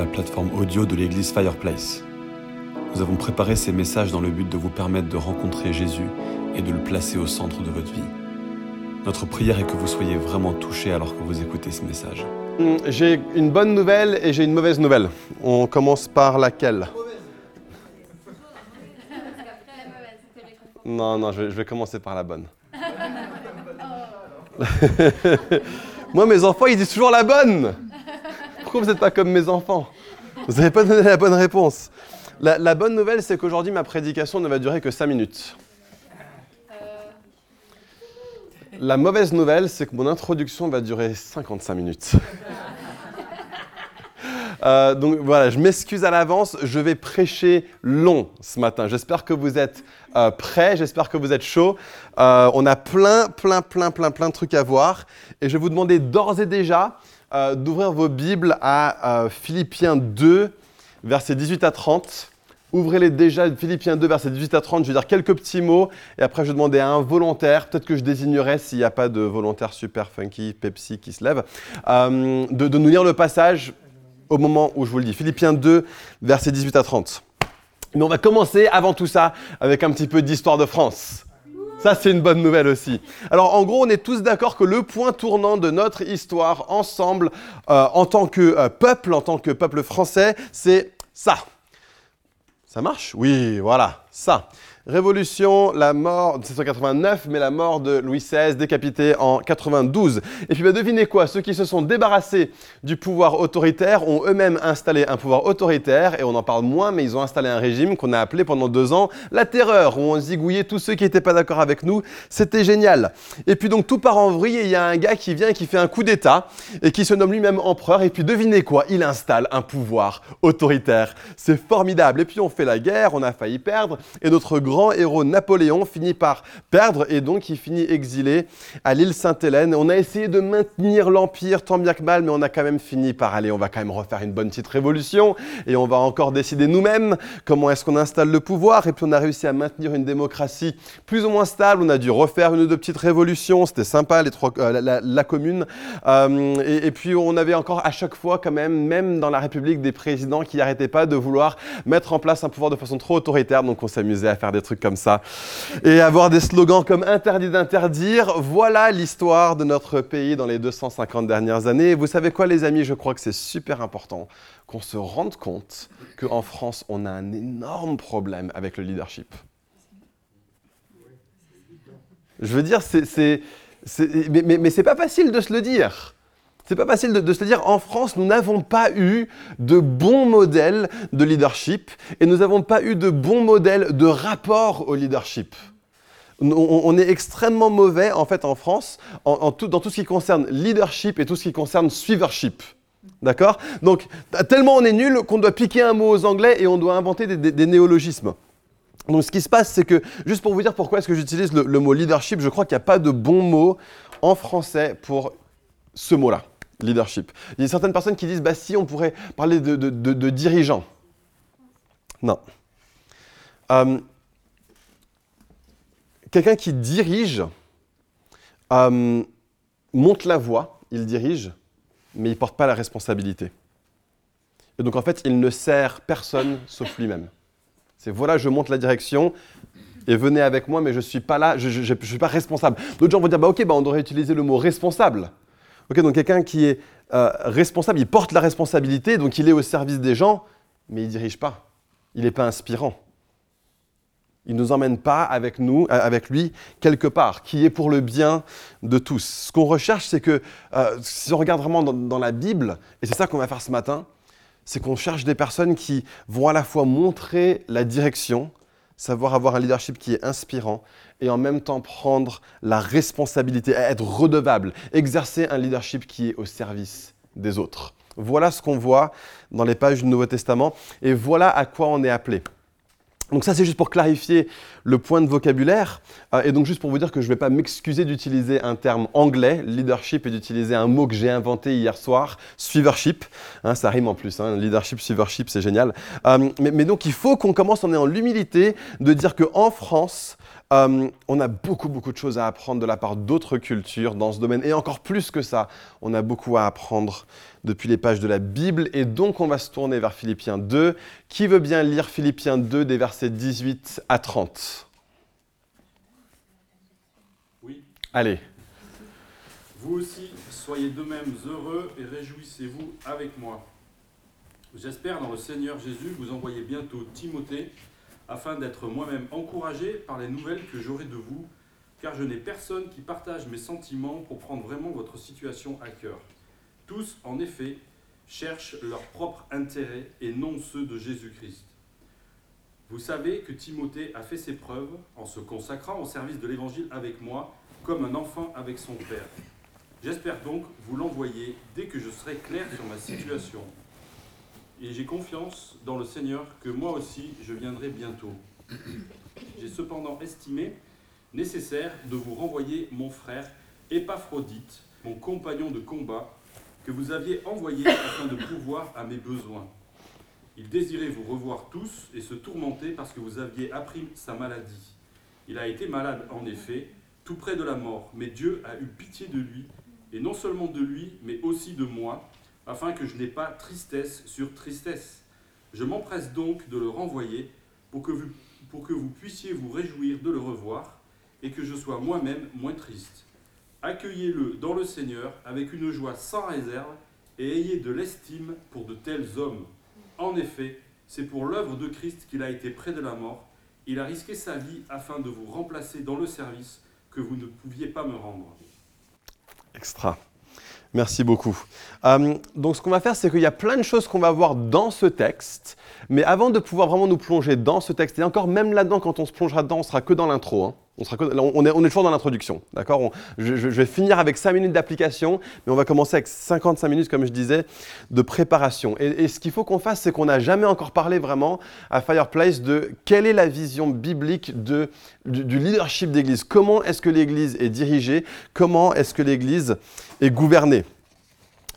la plateforme audio de l'église Fireplace. Nous avons préparé ces messages dans le but de vous permettre de rencontrer Jésus et de le placer au centre de votre vie. Notre prière est que vous soyez vraiment touchés alors que vous écoutez ce message. Hum, J'ai une bonne nouvelle et j'ai une mauvaise nouvelle. On commence par laquelle? Non, non, je vais, je vais commencer par la bonne. Moi, mes enfants, ils disent toujours la bonne. Vous n'êtes pas comme mes enfants Vous n'avez pas donné la bonne réponse. La, la bonne nouvelle, c'est qu'aujourd'hui, ma prédication ne va durer que 5 minutes. La mauvaise nouvelle, c'est que mon introduction va durer 55 minutes. Euh, donc voilà, je m'excuse à l'avance, je vais prêcher long ce matin. J'espère que vous êtes euh, prêts, j'espère que vous êtes chauds. Euh, on a plein, plein, plein, plein, plein de trucs à voir. Et je vais vous demander d'ores et déjà euh, d'ouvrir vos Bibles à euh, Philippiens 2, versets 18 à 30. Ouvrez-les déjà, Philippiens 2, versets 18 à 30. Je vais dire quelques petits mots et après je vais demander à un volontaire, peut-être que je désignerai s'il n'y a pas de volontaire super funky, Pepsi qui se lève, euh, de, de nous lire le passage au moment où je vous le dis. Philippiens 2, versets 18 à 30. Mais on va commencer avant tout ça avec un petit peu d'histoire de France. Ça, c'est une bonne nouvelle aussi. Alors, en gros, on est tous d'accord que le point tournant de notre histoire ensemble, euh, en tant que euh, peuple, en tant que peuple français, c'est ça. Ça marche? Oui, voilà, ça. Révolution, la mort, 1789, mais la mort de Louis XVI, décapité en 92. Et puis bah, devinez quoi, ceux qui se sont débarrassés du pouvoir autoritaire ont eux-mêmes installé un pouvoir autoritaire, et on en parle moins, mais ils ont installé un régime qu'on a appelé pendant deux ans la terreur, où on zigouillait tous ceux qui n'étaient pas d'accord avec nous. C'était génial. Et puis donc tout part en vrille, et il y a un gars qui vient et qui fait un coup d'État, et qui se nomme lui-même empereur, et puis devinez quoi, il installe un pouvoir autoritaire. C'est formidable. Et puis on fait la guerre, on a failli perdre, et notre grand héros Napoléon finit par perdre et donc il finit exilé à l'île Sainte-Hélène. On a essayé de maintenir l'empire tant bien que mal, mais on a quand même fini par aller, on va quand même refaire une bonne petite révolution et on va encore décider nous-mêmes comment est-ce qu'on installe le pouvoir. Et puis on a réussi à maintenir une démocratie plus ou moins stable. On a dû refaire une ou deux petites révolutions, c'était sympa, les trois, euh, la, commune. Euh, et puis on avait encore à chaque fois quand même, même dans la République, des présidents qui n'arrêtaient pas de vouloir mettre en place un pouvoir de façon trop autoritaire. Donc on s'amusait à faire des trucs comme ça et avoir des slogans comme interdit d'interdire. Voilà l'histoire de notre pays dans les 250 dernières années. Vous savez quoi les amis, je crois que c'est super important qu'on se rende compte qu'en France, on a un énorme problème avec le leadership. Je veux dire, c'est- mais, mais, mais c'est pas facile de se le dire. C'est pas facile de, se dire. En France, nous n'avons pas eu de bons modèles de leadership et nous n'avons pas eu de bons modèles de rapport au leadership. On, est extrêmement mauvais en fait en France dans tout ce qui concerne leadership et tout ce qui concerne suivership. D'accord? Donc, tellement on est nul qu'on doit piquer un mot aux Anglais et on doit inventer des néologismes. Donc ce qui se passe, c'est que, juste pour vous dire pourquoi est-ce que j'utilise le, le mot leadership, je crois qu'il n'y a pas de bon mot en français pour ce mot-là, leadership. Il y a certaines personnes qui disent, bah si, on pourrait parler de, de. Non. Euh, Quelqu'un qui dirige euh, monte la voie, il dirige, mais il ne porte pas la responsabilité. Et donc en fait, il ne sert personne sauf lui-même. C'est voilà, je monte la direction et venez avec moi, mais je ne suis pas là, je ne suis pas responsable. D'autres gens vont dire, bah, ok, bah, on devrait utiliser le mot responsable. Ok, donc quelqu'un qui est euh, responsable, il porte la responsabilité, donc il est au service des gens, mais il ne dirige pas. Il n'est pas inspirant. Il ne nous emmène pas avec nous, euh, avec lui, quelque part, qui est pour le bien de tous. Ce qu'on recherche, c'est que, euh, si on regarde vraiment dans, dans la Bible, et c'est ça qu'on va faire ce matin, c'est qu'on cherche des personnes qui vont à la fois montrer la direction, savoir avoir un leadership qui est inspirant, et en même temps prendre la responsabilité, être redevable, exercer un leadership qui est au service des autres. Voilà ce qu'on voit dans les pages du Nouveau Testament, et voilà à quoi on est appelé. Donc ça, c'est juste pour clarifier le point de vocabulaire. Euh, et donc juste pour vous dire que je ne vais pas m'excuser d'utiliser un terme anglais, leadership, et d'utiliser un mot que j'ai inventé hier soir, suivership. Hein, ça rime en plus, hein, leadership, suivership, c'est génial. Euh, mais, donc il faut qu'on commence en ayant l'humilité de dire qu'en France, Euh, on a beaucoup, beaucoup de choses à apprendre de la part d'autres cultures dans ce domaine. Et encore plus que ça, on a beaucoup à apprendre depuis les pages de la Bible. Et donc, on va se tourner vers Philippiens 2. Qui veut bien lire Philippiens 2 des versets 18 à 30 Oui. Allez. Vous aussi, soyez de même heureux et réjouissez-vous avec moi. J'espère dans le Seigneur Jésus vous envoyer bientôt Timothée, afin d'être moi-même encouragé par les nouvelles que j'aurai de vous, car je n'ai personne qui partage mes sentiments pour prendre vraiment votre situation à cœur. Tous, en effet, cherchent leur propre intérêt et non ceux de Jésus-Christ. Vous savez que Timothée a fait ses preuves en se consacrant au service de l'Évangile avec moi, comme un enfant avec son père. J'espère donc vous l'envoyer dès que je serai clair sur ma situation. Et j'ai confiance dans le Seigneur que moi aussi je viendrai bientôt. J'ai cependant estimé nécessaire de vous renvoyer mon frère Épaphrodite, mon compagnon de combat, que vous aviez envoyé afin de pourvoir à mes besoins. Il désirait vous revoir tous et se tourmenter parce que vous aviez appris sa maladie. Il a été malade en effet, tout près de la mort, mais Dieu a eu pitié de lui et non seulement de lui, mais aussi de moi, afin que je n'ai pas tristesse sur tristesse. Je m'empresse donc de le renvoyer pour que, vous, pour que vous puissiez vous réjouir de le revoir et que je sois moi-même moins triste. Accueillez-le dans le Seigneur avec une joie sans réserve et ayez de l'estime pour de tels hommes. En effet, c'est pour l'œuvre de Christ qu'il a été près de la mort. Il a risqué sa vie afin de vous remplacer dans le service que vous ne pouviez pas me rendre. Extra. Merci beaucoup. Euh, donc ce qu'on va faire, c'est qu'il y a plein de choses qu'on va voir dans ce texte, mais avant de pouvoir vraiment nous plonger dans ce texte, et encore même là-dedans, quand on se plongera dedans, on sera que dans l'intro. Hein. On, est, toujours dans l'introduction, d'accord? Je, vais finir avec 5 minutes d'application, mais on va commencer avec 55 minutes, comme je disais, de préparation. Et, ce qu'il faut qu'on fasse, c'est qu'on n'a jamais encore parlé vraiment à Fireplace de quelle est la vision biblique du leadership d'Église. Comment est-ce que l'Église est dirigée? Comment est-ce que l'Église est gouvernée?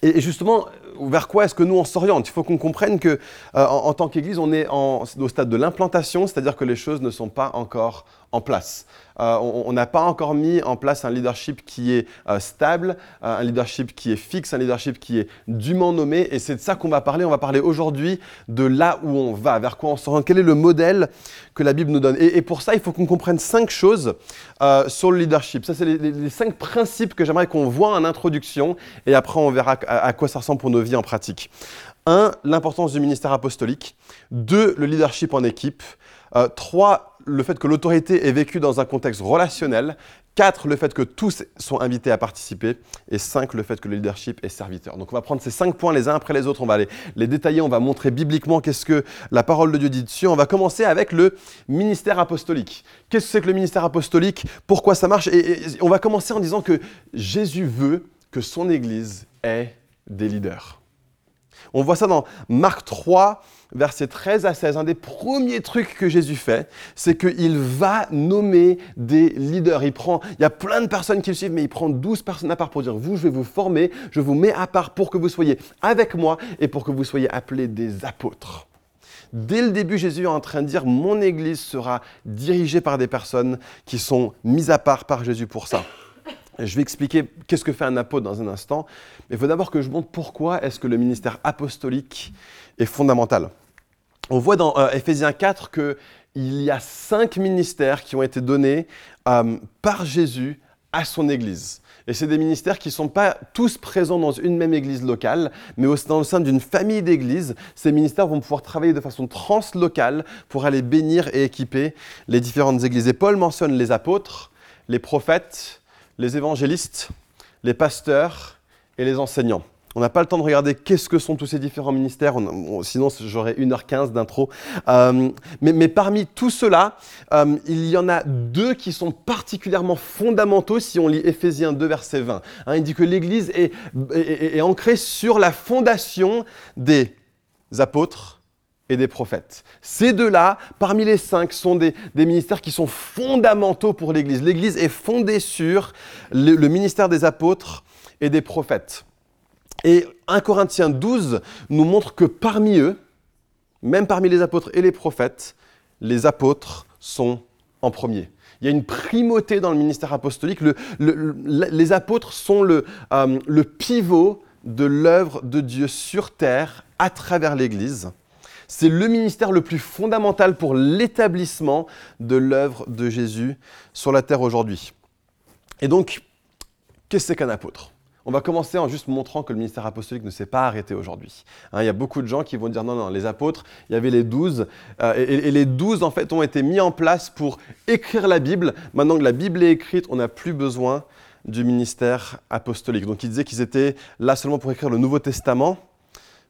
Et justement, vers quoi est-ce que nous on s'oriente? Il faut qu'on comprenne que euh, en, tant qu'Église, on est au stade de l'implantation, c'est-à-dire que les choses ne sont pas encore en place. Euh, on n'a pas encore mis en place un leadership qui est euh, stable, euh, un leadership qui est fixe, un leadership qui est dûment nommé. Et c'est de ça qu'on va parler. On va parler aujourd'hui de là où on va, vers quoi on s'oriente, quel est le modèle que la Bible nous donne. Et, pour ça, il faut qu'on comprenne cinq choses sur le leadership. Ça, c'est les, cinq principes que j'aimerais qu'on voit en introduction. Et après, on verra à, quoi ça ressemble pour nos vies en pratique. Un, l'importance du ministère apostolique. Deux, le leadership en équipe. Euh, trois, le fait que l'autorité est vécue dans un contexte relationnel. 4, le fait que tous sont invités à participer. Et 5, le fait que le leadership est serviteur. Donc on va prendre ces 5 points les uns après les autres, on va les, détailler, on va montrer bibliquement qu'est-ce que la parole de Dieu dit dessus. On va commencer avec le ministère apostolique. Qu'est-ce que c'est que le ministère apostolique? Pourquoi ça marche? Et on va commencer en disant que Jésus veut que son Église ait des leaders. On voit ça dans Marc 3, versets 13 à 16. Un des premiers trucs que Jésus fait, c'est qu'il va nommer des leaders. Il, prend, il y a plein de personnes qui le suivent, mais il prend 12 personnes à part pour dire, vous, je vais vous former, je vous mets à part pour que vous soyez avec moi et pour que vous soyez appelés des apôtres. Dès le début, Jésus est en train de dire, mon Église sera dirigée par des personnes qui sont mises à part par Jésus pour ça. Je vais expliquer qu'est-ce que fait un apôtre dans un instant, mais il faut d'abord que je montre pourquoi est-ce que le ministère apostolique est fondamental. On voit dans euh, Ephésiens 4 qu'il y a cinq ministères qui ont été donnés euh, par Jésus à son Église. Et c'est des ministères qui ne sont pas tous présents dans une même église locale, mais au, dans le sein d'une famille d'églises. Ces ministères vont pouvoir travailler de façon translocale pour aller bénir et équiper les différentes églises. Et Paul mentionne les apôtres, les prophètes, les évangélistes, les pasteurs et les enseignants. On n'a pas le temps de regarder qu'est-ce que sont tous ces différents ministères, on, on, sinon j'aurais 1h15 d'intro. Euh, mais, mais, parmi tout cela, euh, il y en a deux qui sont particulièrement fondamentaux si on lit Ephésiens 2, verset 20. Hein, il dit que l'Église est ancrée sur la fondation des apôtres, et des prophètes. Ces deux-là, parmi les cinq, sont des, ministères qui sont fondamentaux pour l'Église. L'Église est fondée sur le, le, ministère des apôtres et des prophètes. Et 1 Corinthiens 12 nous montre que parmi eux, même parmi les apôtres et les prophètes, les apôtres sont en premier. Il y a une primauté dans le ministère apostolique. les apôtres sont le, euh, le pivot de l'œuvre de Dieu sur terre à travers l'Église. C'est le ministère le plus fondamental pour l'établissement de l'œuvre de Jésus sur la terre aujourd'hui. Et donc, qu'est-ce qu'un apôtre? On va commencer en juste montrant que le ministère apostolique ne s'est pas arrêté aujourd'hui. Hein, il y a beaucoup de gens qui vont dire non, non, les apôtres, il y avait les douze, euh, et, les douze, en fait, ont été mis en place pour écrire la Bible. Maintenant que la Bible est écrite, on n'a plus besoin du ministère apostolique. Donc il disait qu'ils étaient là seulement pour écrire le Nouveau Testament,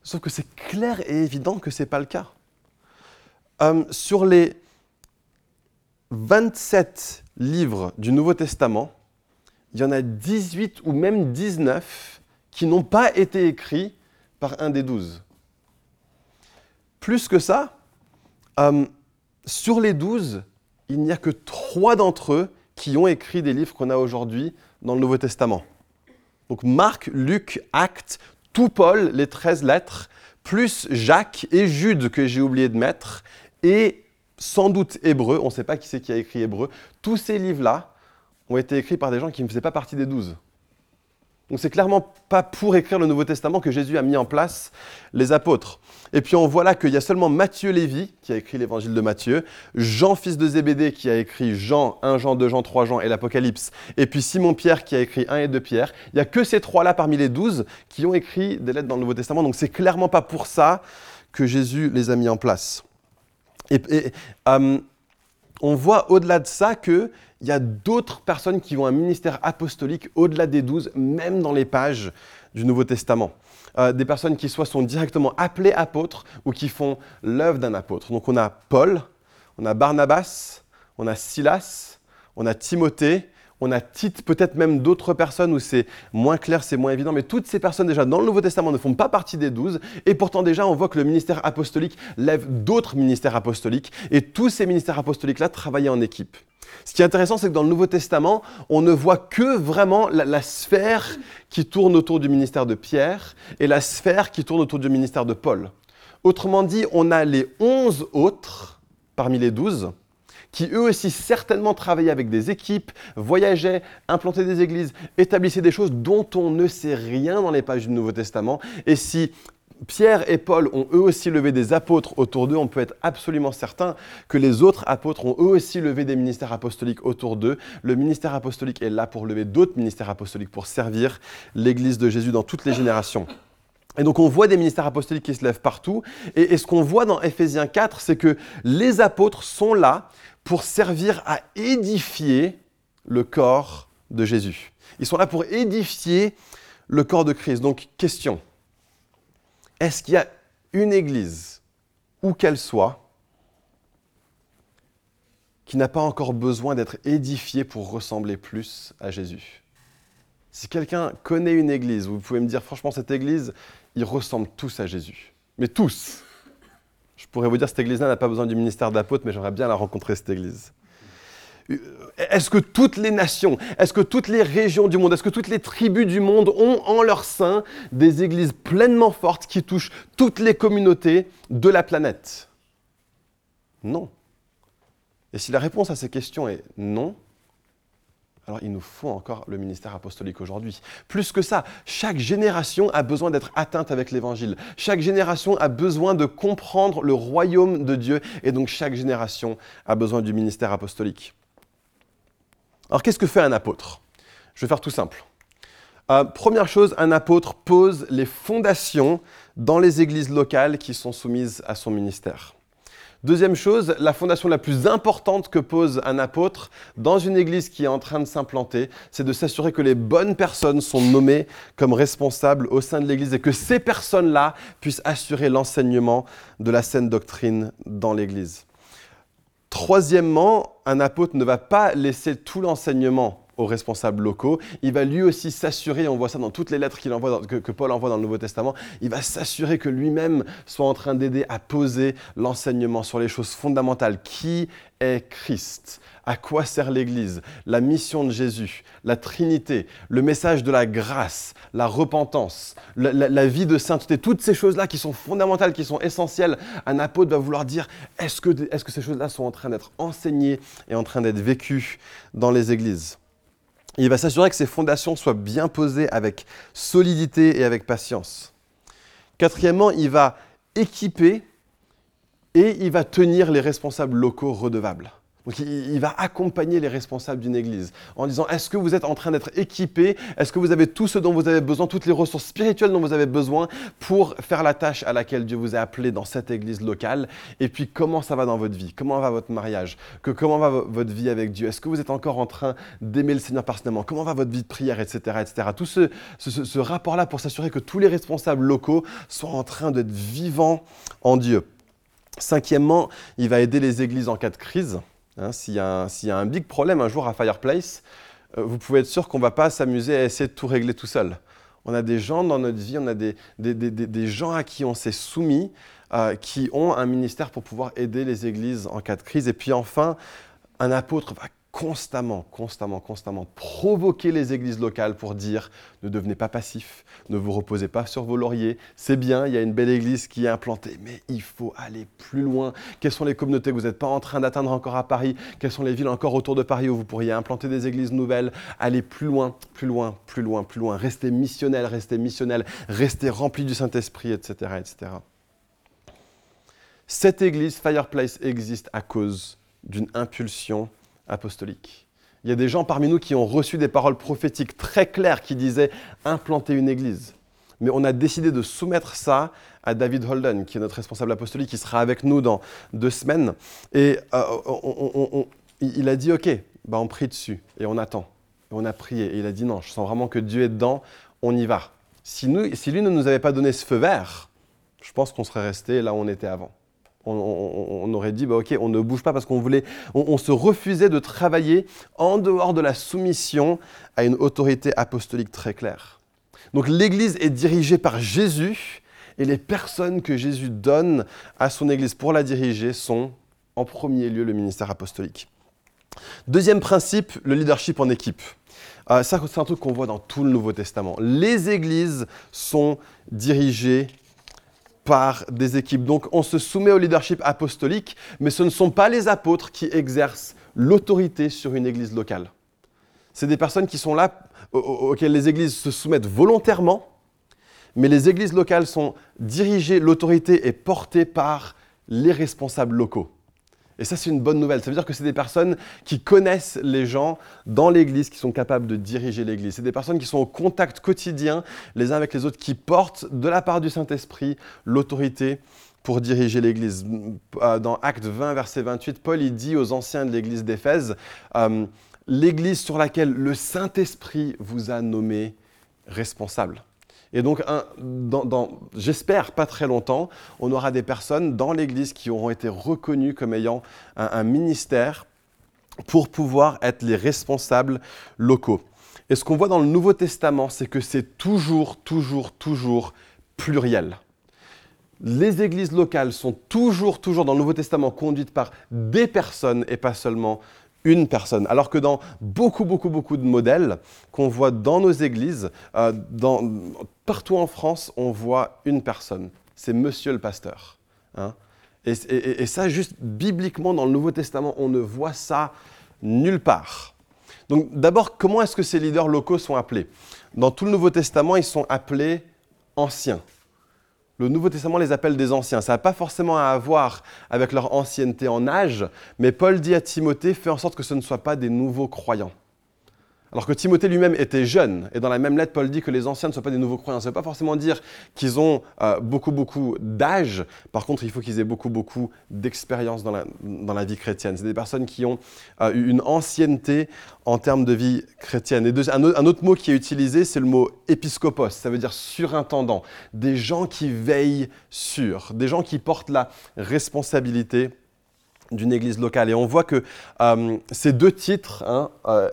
sauf que c'est clair et évident que ce n'est pas le cas. Euh, sur les 27 livres du Nouveau Testament, il y en a 18 ou même 19 qui n'ont pas été écrits par un des douze. Plus que ça, euh, sur les douze, il n'y a que trois d'entre eux qui ont écrit des livres qu'on a aujourd'hui dans le Nouveau Testament. Donc Marc, Luc, Actes, tout Paul, les 13 lettres, plus Jacques et Jude que j'ai oublié de mettre, et sans doute Hébreu, on ne sait pas qui c'est qui a écrit Hébreu, tous ces livres-là, ont été écrits par des gens qui ne faisaient pas partie des douze. Donc c'est clairement pas pour écrire le Nouveau Testament que Jésus a mis en place les apôtres. Et puis on voit là qu'il y a seulement Matthieu Lévy qui a écrit l'évangile de Matthieu, Jean fils de Zébédée qui a écrit Jean, 1 Jean, 2 Jean, 3 Jean et l'Apocalypse, et puis Simon Pierre qui a écrit 1 et 2 Pierre. Il n'y a que ces trois-là parmi les douze qui ont écrit des lettres dans le Nouveau Testament, donc c'est clairement pas pour ça que Jésus les a mis en place. Et, euh, on voit au-delà de ça qu'il y a d'autres personnes qui ont un ministère apostolique au-delà des douze, même dans les pages du Nouveau Testament. Euh, des personnes qui soit sont directement appelées apôtres ou qui font l'œuvre d'un apôtre. Donc on a Paul, on a Barnabas, on a Silas, on a Timothée, on a Tite, peut-être même d'autres personnes où c'est moins clair, c'est moins évident, mais toutes ces personnes déjà dans le Nouveau Testament ne font pas partie des douze, et pourtant déjà on voit que le ministère apostolique lève d'autres ministères apostoliques, et tous ces ministères apostoliques-là travaillaient en équipe. Ce qui est intéressant, c'est que dans le Nouveau Testament, on ne voit que vraiment la, la, sphère qui tourne autour du ministère de Pierre et la sphère qui tourne autour du ministère de Paul. Autrement dit, on a les onze autres parmi les douze qui eux aussi certainement travaillaient avec des équipes, voyageaient, implantaient des églises, établissaient des choses dont on ne sait rien dans les pages du Nouveau Testament. Et si Pierre et Paul ont eux aussi levé des apôtres autour d'eux, on peut être absolument certain que les autres apôtres ont eux aussi levé des ministères apostoliques autour d'eux. Le ministère apostolique est là pour lever d'autres ministères apostoliques, pour servir l'Église de Jésus dans toutes les générations. Et donc on voit des ministères apostoliques qui se lèvent partout. Et, ce qu'on voit dans Éphésiens 4, c'est que les apôtres sont là pour servir à édifier le corps de Jésus. Ils sont là pour édifier le corps de Christ. Donc, question. Est-ce qu'il y a une église, où qu'elle soit, qui n'a pas encore besoin d'être édifiée pour ressembler plus à Jésus? Si quelqu'un connaît une église, vous pouvez me dire, franchement, cette église, ils ressemblent tous à Jésus. Mais tous je pourrais vous dire, cette église-là n'a pas besoin du ministère d'apôtre, mais j'aimerais bien la rencontrer, cette église. Est-ce que toutes les nations, est-ce que toutes les régions du monde, est-ce que toutes les tribus du monde ont en leur sein des églises pleinement fortes qui touchent toutes les communautés de la planète? Non. Et si la réponse à ces questions est non, alors il nous faut encore le ministère apostolique aujourd'hui. Plus que ça, chaque génération a besoin d'être atteinte avec l'évangile. Chaque génération a besoin de comprendre le royaume de Dieu et donc chaque génération a besoin du ministère apostolique. Alors qu'est-ce que fait un apôtre? Je vais faire tout simple. Euh, première chose, un apôtre pose les fondations dans les églises locales qui sont soumises à son ministère. Deuxième chose, la fondation la plus importante que pose un apôtre dans une église qui est en train de s'implanter, c'est de s'assurer que les bonnes personnes sont nommées comme responsables au sein de l'église et que ces personnes-là puissent assurer l'enseignement de la saine doctrine dans l'église. Troisièmement, un apôtre ne va pas laisser tout l'enseignement aux responsables locaux. Il va lui aussi s'assurer, on voit ça dans toutes les lettres envoie que, Paul envoie dans le Nouveau Testament, il va s'assurer que lui-même soit en train d'aider à poser l'enseignement sur les choses fondamentales. Qui est Christ? À quoi sert l'Église? La mission de Jésus, la Trinité, le message de la grâce, la repentance, la, vie de sainteté, toutes ces choses-là qui sont fondamentales, qui sont essentielles. Un apôtre va vouloir dire, est que ces choses-là sont en train d'être enseignées et en train d'être vécues dans les églises? Il va s'assurer que ces fondations soient bien posées avec solidité et avec patience. Quatrièmement, il va équiper et il va tenir les responsables locaux redevables. Donc il, va accompagner les responsables d'une église en disant est-ce que vous êtes en train d'être équipés? Est-ce que vous avez tout ce dont vous avez besoin, toutes les ressources spirituelles dont vous avez besoin pour faire la tâche à laquelle Dieu vous a appelé dans cette église locale? Et puis comment ça va dans votre vie? Comment va votre mariage? Que, Comment va votre vie avec Dieu? Est-ce que vous êtes encore en train d'aimer le Seigneur personnellement? Comment va votre vie de prière, etc. etc. Tout ce, ce, ce rapport-là pour s'assurer que tous les responsables locaux soient en train d'être vivants en Dieu. Cinquièmement, il va aider les églises en cas de crise. Hein, S'il y, y, a un big problème un jour à Fireplace, euh, vous pouvez être sûr qu'on ne va pas s'amuser à essayer de tout régler tout seul. On a des gens dans notre vie, on a des, des, des, des gens à qui on s'est soumis, euh, qui ont un ministère pour pouvoir aider les églises en cas de crise. Et puis enfin, un apôtre va constamment, constamment, constamment provoquer les églises locales pour dire ne devenez pas passifs, ne vous reposez pas sur vos lauriers. C'est bien, il y a une belle église qui est implantée, mais il faut aller plus loin. Quelles sont les communautés que vous n'êtes pas en train d'atteindre encore à Paris? Quelles sont les villes encore autour de Paris où vous pourriez implanter des églises nouvelles? Allez plus loin, plus loin, plus loin, plus loin. Restez missionnel, restez missionnel, restez rempli du Saint-Esprit, etc., etc. Cette église, Fireplace, existe à cause d'une impulsion apostolique. Il y a des gens parmi nous qui ont reçu des paroles prophétiques très claires qui disaient implanter une église. Mais on a décidé de soumettre ça à David Holden, qui est notre responsable apostolique, qui sera avec nous dans deux semaines. Et euh, il a dit, OK, bah on prie dessus et on attend. Et on a prié. Et il a dit, non, je sens vraiment que Dieu est dedans, on y va. Si, nous, si lui ne nous avait pas donné ce feu vert, je pense qu'on serait resté là où on était avant on, aurait dit, bah, ok, on ne bouge pas parce qu'on voulait, on, se refusait de travailler en dehors de la soumission à une autorité apostolique très claire. Donc l'Église est dirigée par Jésus et les personnes que Jésus donne à son Église pour la diriger sont en premier lieu le ministère apostolique. Deuxième principe, le leadership en équipe. Euh, c'est un truc qu'on voit dans tout le Nouveau Testament. Les églises sont dirigées par des équipes. Donc on se soumet au leadership apostolique, mais ce ne sont pas les apôtres qui exercent l'autorité sur une église locale. C'est des personnes qui sont là, auxquelles les églises se soumettent volontairement, mais les églises locales sont dirigées, l'autorité est portée par les responsables locaux. Et ça, c'est une bonne nouvelle. Ça veut dire que c'est des personnes qui connaissent les gens dans l'Église, qui sont capables de diriger l'Église. C'est des personnes qui sont au contact quotidien les uns avec les autres, qui portent de la part du Saint-Esprit l'autorité pour diriger l'Église. Euh, dans Acte 20, verset 28, Paul dit aux anciens de l'Église d'Éphèse, euh, l'Église sur laquelle le Saint-Esprit vous a nommé responsable. Et donc, j'espère pas très longtemps, on aura des personnes dans l'Église qui auront été reconnues comme ayant un, ministère pour pouvoir être les responsables locaux. Et ce qu'on voit dans le Nouveau Testament, c'est que c'est toujours, toujours, toujours pluriel. Les églises locales sont toujours, toujours dans le Nouveau Testament conduites par des personnes et pas seulement une personne. Alors que dans beaucoup, beaucoup, beaucoup de modèles qu'on voit dans nos églises, euh, dans, partout en France, on voit une personne. C'est monsieur le pasteur. Hein. et, ça, juste bibliquement, dans le Nouveau Testament, on ne voit ça nulle part. Donc d'abord, comment est-ce que ces leaders locaux sont appelés? Dans tout le Nouveau Testament, ils sont appelés anciens. Le Nouveau Testament les appelle des anciens. Ça n'a pas forcément à voir avec leur ancienneté en âge, mais Paul dit à Timothée, fais en sorte que ce ne soient pas des nouveaux croyants. Alors que Timothée lui-même était jeune, et dans la même lettre, Paul dit que les anciens ne soient pas des nouveaux croyants. Ça ne veut pas forcément dire qu'ils ont euh, beaucoup, beaucoup d'âge. Par contre, il faut qu'ils aient beaucoup, beaucoup d'expérience dans la, dans la, vie chrétienne. C'est des personnes qui ont euh, une ancienneté en termes de vie chrétienne. Et un, un, autre mot qui est utilisé, c'est le mot épiscopos. Ça veut dire surintendant. Des gens qui veillent sur, des gens qui portent la responsabilité d'une église locale. Et on voit que euh, ces deux titres, hein, euh,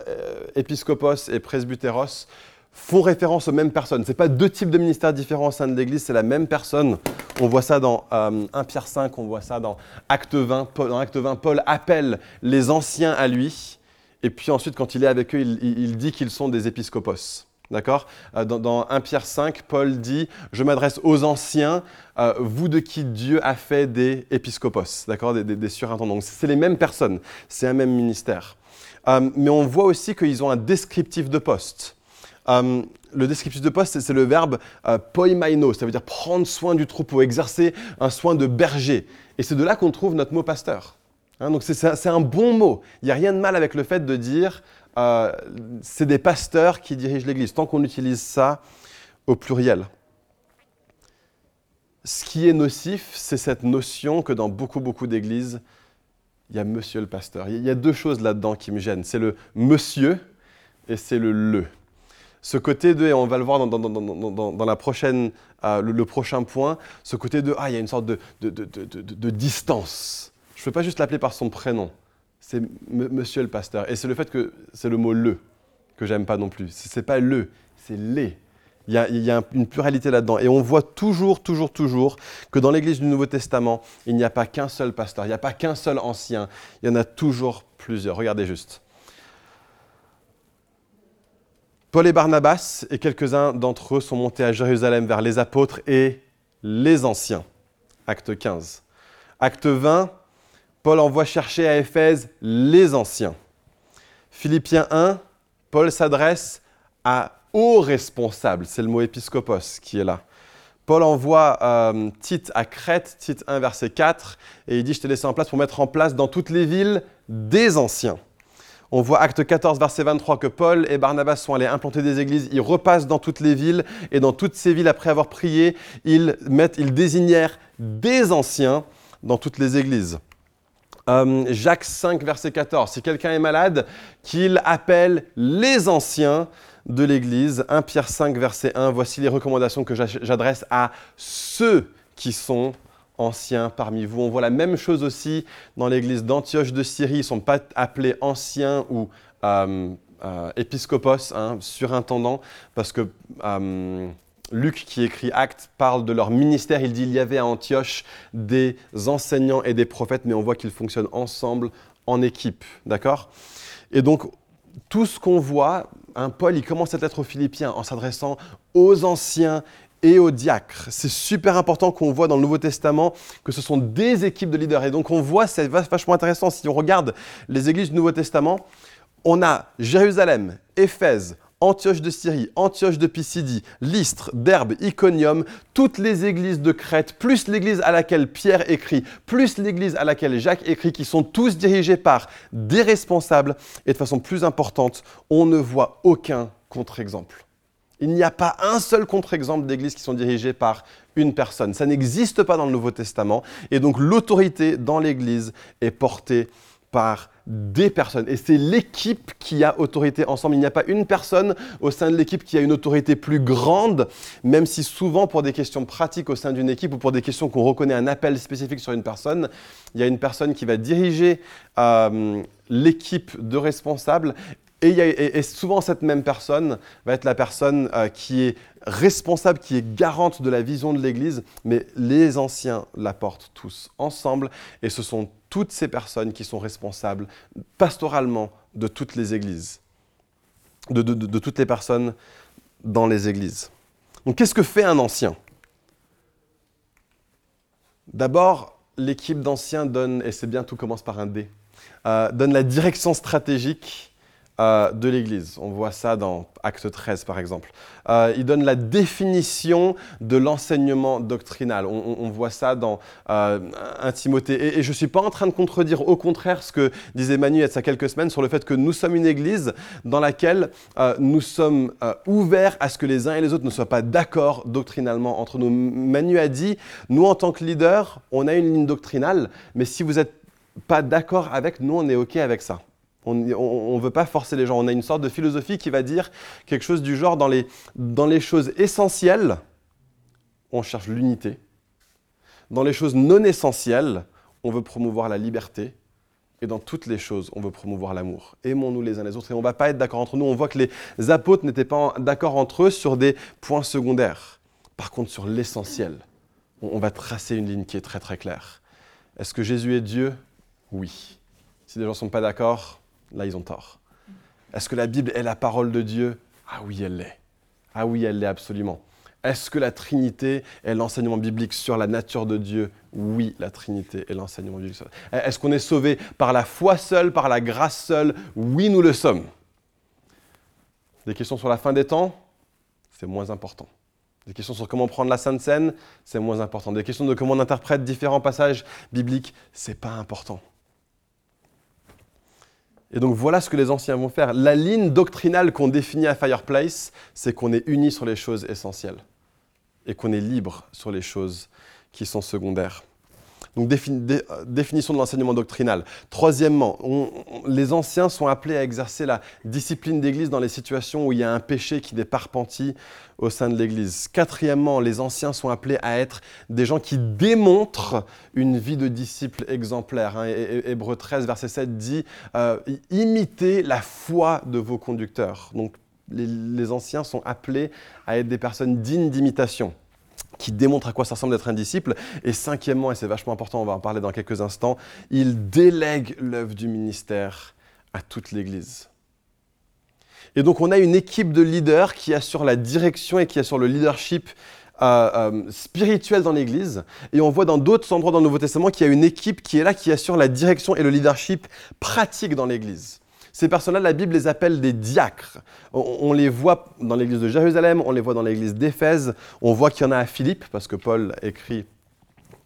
épiscopos et presbytéros, font référence aux mêmes personnes. Ce pas deux types de ministères différents au sein de l'Église, c'est la même personne. On voit ça dans 1 Pierre 5, on voit ça dans Acte 20. Paul, dans Acte 20, Paul appelle les anciens à lui, et puis ensuite, quand il est avec eux, il dit qu'ils sont des épiscopos. D'accord euh, dans, 1 Pierre 5, Paul dit Je m'adresse aux anciens, euh, vous de qui Dieu a fait des épiscopos, d'accord des, surintendants. c'est les mêmes personnes, c'est un même ministère. Euh, mais on voit aussi qu'ils ont un descriptif de poste. le descriptif de poste, c'est le verbe poimaino, ça veut dire prendre soin du troupeau, exercer un soin de berger. Et c'est de là qu'on trouve notre mot pasteur. Hein, donc c'est un bon mot. Il n'y a rien de mal avec le fait de dire euh, c'est des pasteurs qui dirigent l'Église, tant qu'on utilise ça au pluriel. Ce qui est nocif, c'est cette notion que dans beaucoup, beaucoup d'églises, il y a monsieur le pasteur. Il y a deux choses là-dedans qui me gênent. C'est le monsieur et c'est le le. Ce côté de, et on va le voir dans, la prochaine, euh, le, prochain point, ce côté de, ah, il y a une sorte de, de distance. Je ne peux pas juste l'appeler par son prénom c'est monsieur le pasteur. Et c'est le fait que c'est le mot le que j'aime pas non plus. Ce n'est pas le, c'est les. Il y, a, il y a, une pluralité là-dedans. Et on voit toujours, toujours, toujours que dans l'Église du Nouveau Testament, il n'y a pas qu'un seul pasteur, il n'y a pas qu'un seul ancien, il y en a toujours plusieurs. Regardez juste. Paul et Barnabas et quelques-uns d'entre eux sont montés à Jérusalem vers les apôtres et les anciens. Acte 15. Acte 20, Paul envoie chercher à Éphèse les anciens. Philippiens 1, Paul s'adresse à aux responsables, c'est le mot épiscopos qui est là. Paul envoie euh, Tite à Crète, Tite 1, verset 4, et il dit, je t'ai laissé en place pour mettre en place dans toutes les villes des anciens. On voit Acte 14, verset 23, que Paul et Barnabas sont allés implanter des églises. Ils repassent dans toutes les villes, et dans toutes ces villes, après avoir prié, ils, désignèrent des anciens dans toutes les églises. Euh, Jacques 5, verset 14. Si quelqu'un est malade, qu'il appelle les anciens de l'Église. 1 Pierre 5, verset 1. Voici les recommandations que j'adresse à ceux qui sont anciens parmi vous. On voit la même chose aussi dans l'Église d'Antioche de Syrie. Ils ne sont pas appelés anciens ou euh, euh, épiscopos, hein, surintendants, parce que Luc, qui écrit Actes, parle de leur ministère. Il dit il y avait à Antioche des enseignants et des prophètes, mais on voit qu'ils fonctionnent ensemble en équipe. D'accord? Et donc, tout ce qu'on voit, Paul, il commence cette lettre aux Philippiens en s'adressant aux anciens et aux diacres. C'est super important qu'on voit dans le Nouveau Testament que ce sont des équipes de leaders. Et donc on voit, c'est vachement intéressant, si on regarde les églises du Nouveau Testament, on a Jérusalem, Éphèse, Antioche de Syrie, Antioche de Pisidie, Lystre, Derbe, Iconium, toutes les églises de Crète, plus l'église à laquelle Pierre écrit, plus l'église à laquelle Jacques écrit, qui sont tous dirigés par des responsables. Et de façon plus importante, on ne voit aucun contre-exemple. Il n'y a pas un seul contre-exemple d'églises qui sont dirigées par une personne. Ça n'existe pas dans le Nouveau Testament. Et donc l'autorité dans l'église est portée par des personnes. Et c'est l'équipe qui a autorité ensemble. Il n'y a pas une personne au sein de l'équipe qui a une autorité plus grande, même si souvent pour des questions pratiques au sein d'une équipe ou pour des questions qu'on reconnaît un appel spécifique sur une personne, il y a une personne qui va diriger euh, l'équipe de responsables et, souvent, cette même personne va être la personne euh, qui est responsable, qui est garante de la vision de l'Église, mais les anciens la portent tous ensemble, et ce sont toutes ces personnes qui sont responsables pastoralement de toutes les églises, de, toutes les personnes dans les églises. Donc qu'est-ce que fait un ancien? D'abord, l'équipe d'anciens donne, et c'est bien, tout commence par un D, euh, donne la direction stratégique euh, de l'Église. On voit ça dans Acte 13 par exemple. Euh, il donne la définition de l'enseignement doctrinal. On, voit ça dans euh, Timothée. Et, je ne suis pas en train de contredire au contraire ce que disait Manu il y a quelques semaines sur le fait que nous sommes une Église dans laquelle nous sommes ouverts à ce que les uns et les autres ne soient pas d'accord doctrinalement entre nous. Manu a dit, nous en tant que leader, on a une ligne doctrinale, mais si vous n'êtes pas d'accord avec, nous on est OK avec ça. On ne veut pas forcer les gens. On a une sorte de philosophie qui va dire quelque chose du genre dans les, dans les choses essentielles, on cherche l'unité. Dans les choses non essentielles, on veut promouvoir la liberté et dans toutes les choses, on veut promouvoir l'amour. Aimons-nous les uns les autres et on ne va pas être d'accord entre nous. On voit que les apôtres n'étaient pas d'accord entre eux sur des points secondaires. Par contre, sur l'essentiel, on va tracer une ligne qui est très très claire. Est-ce que Jésus est Dieu? Oui. Si les gens ne sont pas d'accord, là ils ont tort. Est-ce que la Bible est la parole de Dieu? Ah oui, elle l'est. Ah oui, elle l'est absolument. Est-ce que la Trinité est l'enseignement biblique sur la nature de Dieu? Oui, la Trinité est l'enseignement biblique. Est-ce qu'on est sauvé par la foi seule, par la grâce seule? Oui, nous le sommes. Des questions sur la fin des temps? C'est moins important. Des questions sur comment prendre la Sainte Seine? C'est moins important. Des questions de comment on interprète différents passages bibliques? C'est pas important. Et donc voilà ce que les anciens vont faire. La ligne doctrinale qu'on définit à Fireplace, c'est qu'on est unis sur les choses essentielles et qu'on est libre sur les choses qui sont secondaires. Donc définition de l'enseignement doctrinal. Troisièmement, les anciens sont appelés à exercer la discipline d'Église dans les situations où il y a un péché qui n'est pas repenti au sein de l'Église. Quatrièmement, les anciens sont appelés à être des gens qui démontrent une vie de disciple exemplaire. Hein. Hébreu 13, verset 7 dit euh, Imitez la foi de vos conducteurs ». Donc les, anciens sont appelés à être des personnes dignes d'imitation qui démontrent à quoi ça ressemble d'être un disciple. Et cinquièmement, et c'est vachement important, on va en parler dans quelques instants, ils délèguent l'œuvre du ministère à toute l'Église. Et donc on a une équipe de leaders qui assure la direction et qui assure le leadership euh, euh, spirituel dans l'Église. Et on voit dans d'autres endroits dans le Nouveau Testament qu'il y a une équipe qui est là, qui assure la direction et le leadership pratique dans l'Église. Ces personnes-là, la Bible les appelle des diacres. On, les voit dans l'église de Jérusalem, on les voit dans l'église d'Éphèse, on voit qu'il y en a à Philippe, parce que Paul écrit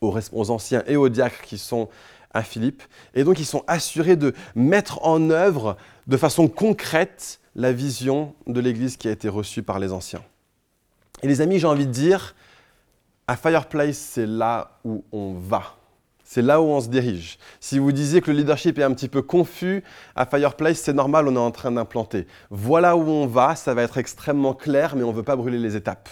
aux, aux anciens et aux diacres qui sont à Philippe. Et donc ils sont assurés de mettre en œuvre de façon concrète la vision de l'église qui a été reçue par les anciens. Et les amis, j'ai envie de dire, à Fireplace, c'est là où on va. C'est là où on se dirige. Si vous disiez que le leadership est un petit peu confus, à Fireplace, c'est normal, on est en train d'implanter. Voilà où on va, ça va être extrêmement clair, mais on ne veut pas brûler les étapes.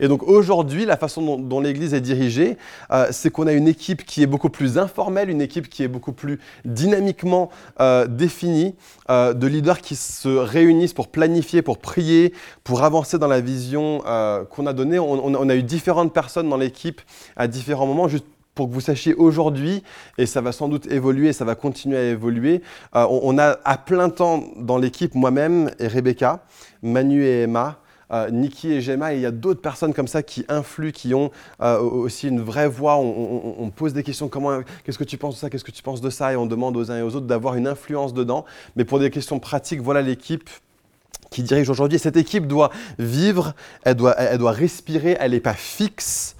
Et donc aujourd'hui, la façon dont, l'Église est dirigée, euh, c'est qu'on a une équipe qui est beaucoup plus informelle, une équipe qui est beaucoup plus dynamiquement euh, définie, euh, de leaders qui se réunissent pour planifier, pour prier, pour avancer dans la vision qu'on a donnée. On, a eu différentes personnes dans l'équipe à différents moments, juste pour que vous sachiez aujourd'hui, et ça va sans doute évoluer, ça va continuer à évoluer, euh, on, a à plein temps dans l'équipe moi-même et Rebecca, Manu et Emma, euh, Nikki et Gemma, et il y a d'autres personnes comme ça qui influent, qui ont euh, aussi une vraie voix. On, pose des questions, comment, qu'est-ce que tu penses de ça, qu'est-ce que tu penses de ça, et on demande aux uns et aux autres d'avoir une influence dedans. Mais pour des questions pratiques, voilà l'équipe qui dirige aujourd'hui. Cette équipe doit vivre, elle doit, elle doit respirer, elle n'est pas fixe.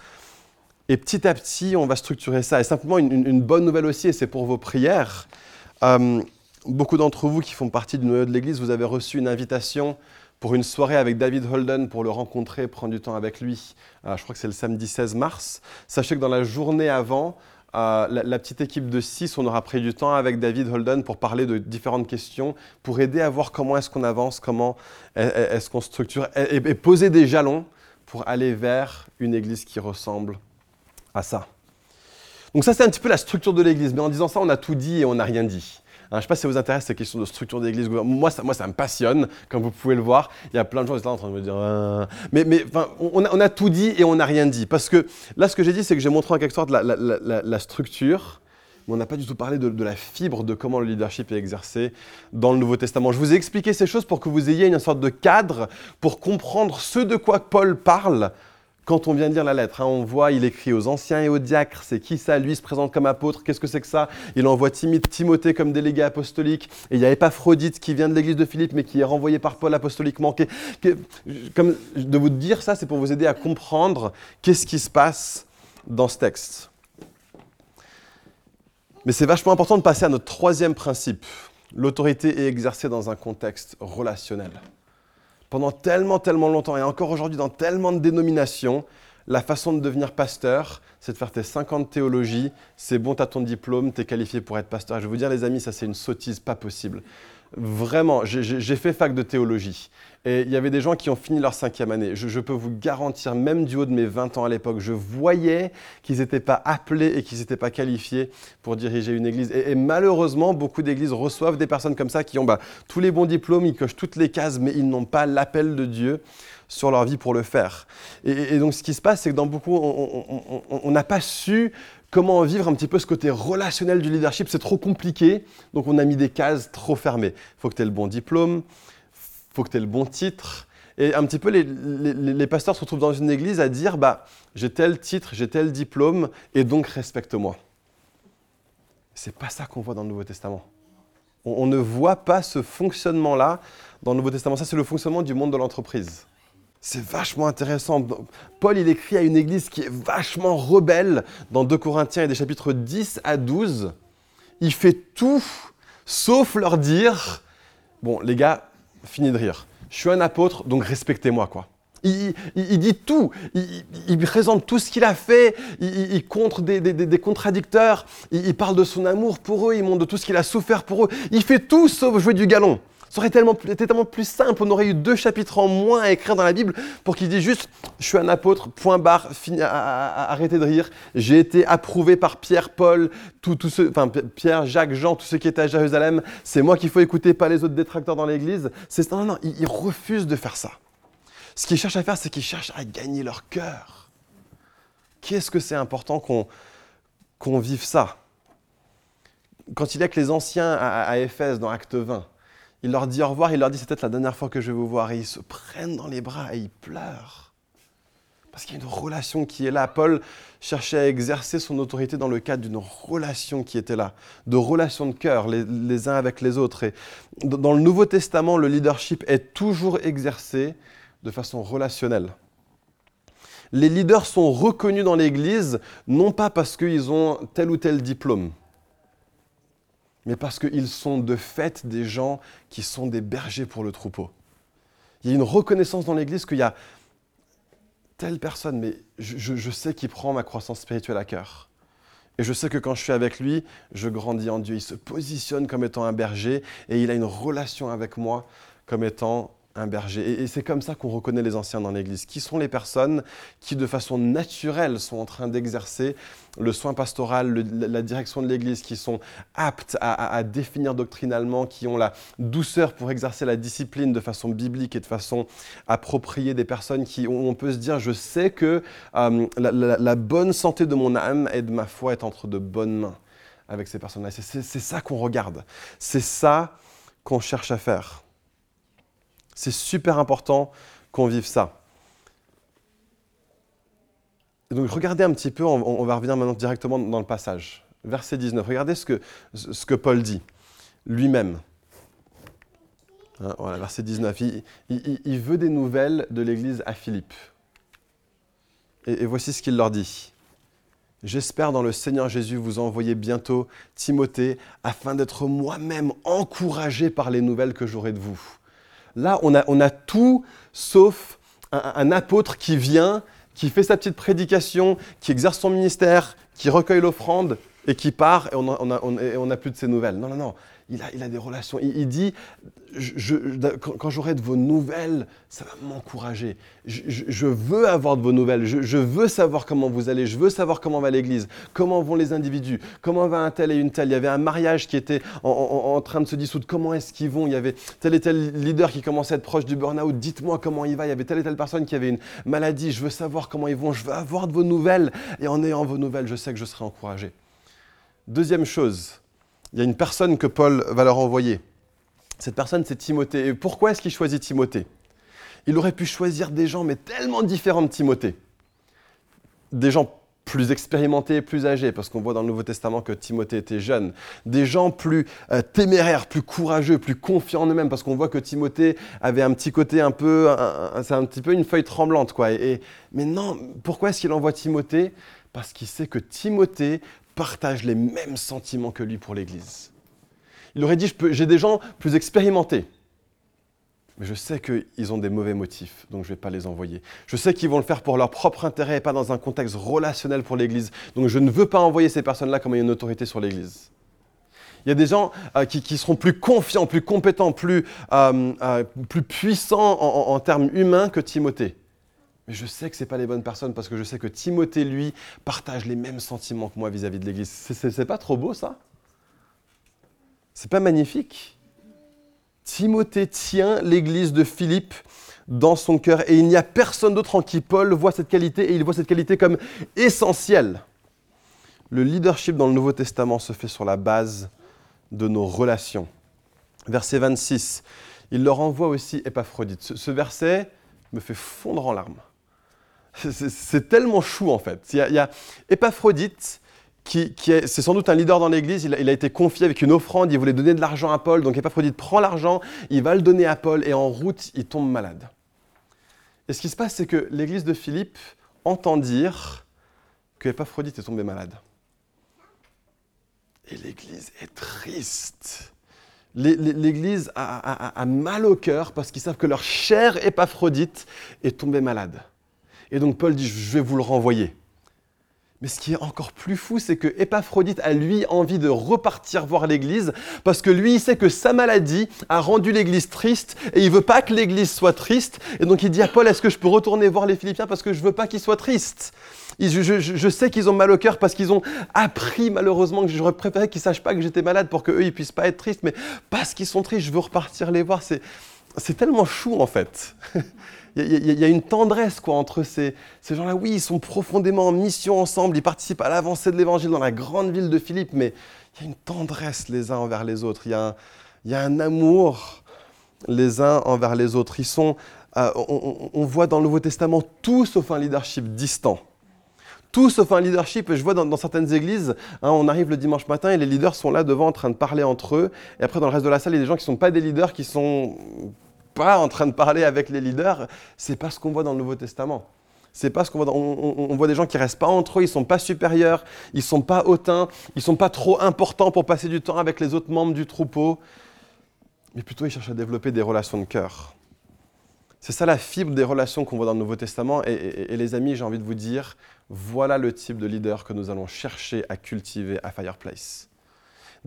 Et petit à petit, on va structurer ça. Et simplement, une, bonne nouvelle aussi, et c'est pour vos prières. Euh, beaucoup d'entre vous qui font partie du noyau de l'Église, vous avez reçu une invitation pour une soirée avec David Holden pour le rencontrer, prendre du temps avec lui. Euh, je crois que c'est le samedi 16 mars. Sachez que dans la journée avant, euh, la, petite équipe de 6, on aura pris du temps avec David Holden pour parler de différentes questions, pour aider à voir comment est-ce qu'on avance, comment est-ce qu'on structure, et poser des jalons pour aller vers une église qui ressemble à ça. Donc ça, c'est un petit peu la structure de l'Église. Mais en disant ça, on a tout dit et on n'a rien dit. Hein, je ne sais pas si ça vous intéresse ces questions de structure d'Église. Moi ça, moi, ça me passionne, comme vous pouvez le voir. Il y a plein de gens qui sont là en train de me dire... Ah. Mais, mais on, a, on, a, tout dit et on n'a rien dit. Parce que là, ce que j'ai dit, c'est que j'ai montré en quelque sorte la, la, structure, mais on n'a pas du tout parlé de, la fibre de comment le leadership est exercé dans le Nouveau Testament. Je vous ai expliqué ces choses pour que vous ayez une sorte de cadre pour comprendre ce de quoi Paul parle quand on vient de lire la lettre, hein, on voit, il écrit aux anciens et aux diacres, c'est qui ça Lui se présente comme apôtre, qu'est-ce que c'est que ça? Il envoie Timothée comme délégué apostolique, et il y a Épaphrodite qui vient de l'église de Philippe, mais qui est renvoyé par Paul apostoliquement. de vous dire ça, c'est pour vous aider à comprendre qu'est-ce qui se passe dans ce texte. Mais c'est vachement important de passer à notre troisième principe. L'autorité est exercée dans un contexte relationnel pendant tellement, tellement longtemps, et encore aujourd'hui dans tellement de dénominations, la façon de devenir pasteur, c'est de faire tes 50 théologies, c'est bon, tu as ton diplôme, tu es qualifié pour être pasteur. je vais vous dire, les amis, ça c'est une sottise pas possible. Vraiment, j'ai fait fac de théologie. Et il y avait des gens qui ont fini leur cinquième année. Je, peux vous garantir, même du haut de mes 20 ans à l'époque, je voyais qu'ils n'étaient pas appelés et qu'ils n'étaient pas qualifiés pour diriger une église. Et, malheureusement, beaucoup d'églises reçoivent des personnes comme ça qui ont bah, tous les bons diplômes, ils cochent toutes les cases, mais ils n'ont pas l'appel de Dieu sur leur vie pour le faire. Et, donc ce qui se passe, c'est que dans beaucoup, on n'a pas su comment vivre un petit peu ce côté relationnel du leadership. C'est trop compliqué, donc on a mis des cases trop fermées. Il faut que tu aies le bon diplôme, il faut que tu aies le bon titre. Et un petit peu, les, pasteurs se retrouvent dans une église à dire bah, j'ai tel titre, j'ai tel diplôme, et donc respecte-moi. C'est pas ça qu'on voit dans le Nouveau Testament. on ne voit pas ce fonctionnement-là dans le Nouveau Testament. Ça, c'est le fonctionnement du monde de l'entreprise. C'est vachement intéressant. Paul, il écrit à une église qui est vachement rebelle dans 2 Corinthiens et des chapitres 10 à 12. Il fait tout sauf leur dire Bon, les gars, fini de rire. Je suis un apôtre, donc respectez-moi, quoi. Il, dit tout. Il, présente tout ce qu'il a fait. Il, contre des, des contradicteurs. il, parle de son amour pour eux. Il montre de tout ce qu'il a souffert pour eux. Il fait tout sauf jouer du galon. Ça aurait tellement, été tellement plus simple, on aurait eu deux chapitres en moins à écrire dans la Bible pour qu'il dise juste Je suis un apôtre, point barre, fini, arrêtez de rire. J'ai été approuvé par Pierre, Paul, tout, tout ceux, enfin, Pierre, Jacques, Jean, tous ceux qui étaient à Jérusalem. C'est moi qu'il faut écouter, pas les autres détracteurs dans l'église. C'est, non, non, il, refuse de faire ça. Ce qu'il cherche à faire, c'est qu'il cherche à gagner leur cœur. Qu'est-ce que c'est important qu'on, qu'on vive ça? Quand il y a que les anciens à, à Éphèse, dans Acte 20, il leur dit au revoir, il leur dit c'est peut-être la dernière fois que je vais vous voir. Et ils se prennent dans les bras et ils pleurent. Parce qu'il y a une relation qui est là. Paul cherchait à exercer son autorité dans le cadre d'une relation qui était là, de relations de cœur les, uns avec les autres. Et dans le Nouveau Testament, le leadership est toujours exercé de façon relationnelle. Les leaders sont reconnus dans l'Église non pas parce qu'ils ont tel ou tel diplôme, mais parce qu'ils sont de fait des gens qui sont des bergers pour le troupeau. Il y a une reconnaissance dans l'Église qu'il y a telle personne, mais je, sais qu'il prend ma croissance spirituelle à cœur. Et je sais que quand je suis avec lui, je grandis en Dieu. Il se positionne comme étant un berger et il a une relation avec moi comme étant un berger. Et, c'est comme ça qu'on reconnaît les anciens dans l'Église. Qui sont les personnes qui, de façon naturelle, sont en train d'exercer le soin pastoral, la direction de l'Église, qui sont aptes à, définir doctrinalement, qui ont la douceur pour exercer la discipline de façon biblique et de façon appropriée, des personnes qui, on peut se dire, je sais que euh, la, bonne santé de mon âme et de ma foi est entre de bonnes mains avec ces personnes-là. C'est ça qu'on regarde. C'est ça qu'on cherche à faire. C'est super important qu'on vive ça. donc regardez un petit peu, on, va revenir maintenant directement dans le passage. Verset 19, regardez ce que, ce que Paul dit lui-même. Hein, voilà, verset 19, il, veut des nouvelles de l'Église à Philippe. Et voici ce qu'il leur dit. J'espère dans le Seigneur Jésus vous envoyer bientôt Timothée afin d'être moi-même encouragé par les nouvelles que j'aurai de vous Là, on a, tout sauf un, apôtre qui vient, qui fait sa petite prédication, qui exerce son ministère, qui recueille l'offrande et qui part et on n'a plus de ses nouvelles. Non, non, non il a, des relations. Il, dit, quand, j'aurai de vos nouvelles, ça va m'encourager. Je, veux avoir de vos nouvelles. Je, veux savoir comment vous allez. Je veux savoir comment va l'Église, comment vont les individus, comment va un tel et une telle. Il y avait un mariage qui était en, train de se dissoudre. Comment est-ce qu'ils vont? Il y avait tel et tel leader qui commençait à être proche du burn-out. Dites-moi comment il va. Il y avait telle et telle personne qui avait une maladie. Je veux savoir comment ils vont. Je veux avoir de vos nouvelles. Et en ayant vos nouvelles, je sais que je serai encouragé. Deuxième chose, il y a une personne que Paul va leur envoyer. Cette personne, c'est Timothée. Et pourquoi est-ce qu'il choisit Timothée? Il aurait pu choisir des gens, mais tellement différents de Timothée. Des gens plus expérimentés, plus âgés, parce qu'on voit dans le Nouveau Testament que Timothée était jeune. Des gens plus euh, téméraires, plus courageux, plus confiants en eux-mêmes, parce qu'on voit que Timothée avait un petit côté un peu, c'est un petit peu une feuille tremblante, quoi. Et, mais non, pourquoi est-ce qu'il envoie Timothée? Parce qu'il sait que Timothée partagent les mêmes sentiments que lui pour l'Église. Il aurait dit, j'ai des gens plus expérimentés, mais je sais qu'ils ont des mauvais motifs, donc je ne vais pas les envoyer. Je sais qu'ils vont le faire pour leur propre intérêt et pas dans un contexte relationnel pour l'Église, donc je ne veux pas envoyer ces personnes-là comme une autorité sur l'Église. Il y a des gens euh, qui, seront plus confiants, plus compétents, plus, euh, euh, plus puissants en, termes humains que Timothée. Mais je sais que ce pas les bonnes personnes parce que je sais que Timothée, lui, partage les mêmes sentiments que moi vis-à-vis de l'Église. C'est pas trop beau ça? C'est pas magnifique? Timothée tient l'Église de Philippe dans son cœur et il n'y a personne d'autre en qui Paul voit cette qualité et il voit cette qualité comme essentielle. Le leadership dans le Nouveau Testament se fait sur la base de nos relations. Verset 26, il leur envoie aussi Épaphrodite. Ce, verset me fait fondre en larmes. C'est tellement chou en fait. Il y a, Épaphrodite, qui, est, c'est sans doute un leader dans l'église, il, il, a été confié avec une offrande, il voulait donner de l'argent à Paul, donc Épaphrodite prend l'argent, il va le donner à Paul et en route, il tombe malade. Et ce qui se passe, c'est que l'église de Philippe entend dire que Épaphrodite est tombé malade. Et l'Église est triste. L'Église a, mal au cœur parce qu'ils savent que leur cher Épaphrodite est tombé malade. Et donc Paul dit, je vais vous le renvoyer. Mais ce qui est encore plus fou, c'est que Épaphrodite a lui envie de repartir voir l'Église parce que lui, il sait que sa maladie a rendu l'Église triste et il veut pas que l'Église soit triste. Et donc il dit à Paul, est-ce que je peux retourner voir les Philippiens parce que je veux pas qu'ils soient tristes? Je, sais qu'ils ont mal au cœur parce qu'ils ont appris malheureusement que j'aurais préféré qu'ils sachent pas que j'étais malade pour qu'eux, ils puissent pas être tristes. Mais parce qu'ils sont tristes, je veux repartir les voir. C'est tellement chou en fait. il, y a, une tendresse quoi, entre ces, ces gens-là. Oui, ils sont profondément en mission ensemble, ils participent à l'avancée de l'évangile dans la grande ville de Philippe, mais il y a une tendresse les uns envers les autres. Il y a un, amour les uns envers les autres. Ils sont, euh, on, on, voit dans le Nouveau Testament tout sauf un leadership distant tout sauf un leadership. Je vois dans, certaines églises, hein, on arrive le dimanche matin et les leaders sont là devant en train de parler entre eux. Et après, dans le reste de la salle, il y a des gens qui ne sont pas des leaders, qui sont en train de parler avec les leaders. C'est pas ce qu'on voit dans le Nouveau Testament. C'est pas ce qu'on voit. on, voit des gens qui restent pas entre eux, ils sont pas supérieurs, ils sont pas hautains, ils sont pas trop importants pour passer du temps avec les autres membres du troupeau, mais plutôt ils cherchent à développer des relations de cœur. C'est ça la fibre des relations qu'on voit dans le Nouveau Testament. Et, les amis, j'ai envie de vous dire, voilà le type de leader que nous allons chercher à cultiver à Fireplace.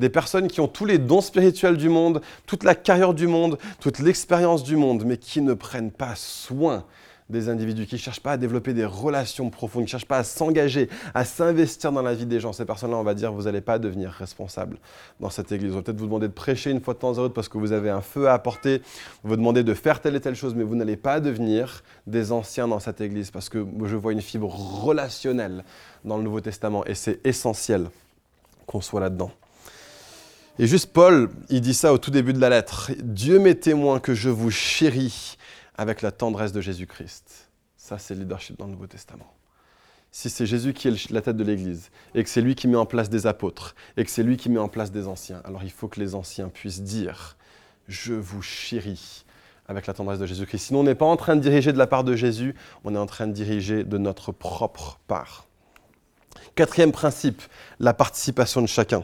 Des personnes qui ont tous les dons spirituels du monde, toute la carrière du monde, toute l'expérience du monde, mais qui ne prennent pas soin des individus qui ne cherchent pas à développer des relations profondes, qui ne cherchent pas à s'engager, à s'investir dans la vie des gens. Ces personnes-là, on va dire, vous n'allez pas devenir responsable dans cette église. On va peut-être vous demander de prêcher une fois de temps à autre parce que vous avez un feu à apporter, vous demander de faire telle et telle chose, mais vous n'allez pas devenir des anciens dans cette église parce que je vois une fibre relationnelle dans le Nouveau Testament et c'est essentiel qu'on soit là-dedans. Et juste Paul, il dit ça au tout début de la lettre. Dieu m'est témoin que je vous chéris avec la tendresse de Jésus-Christ. Ça, c'est le leadership dans le Nouveau Testament. Si c'est Jésus qui est la tête de l'Église, et que c'est lui qui met en place des apôtres, et que c'est lui qui met en place des anciens, alors il faut que les anciens puissent dire, je vous chéris avec la tendresse de Jésus-Christ. Sinon, on n'est pas en train de diriger de la part de Jésus, on est en train de diriger de notre propre part. Quatrième principe, la participation de chacun.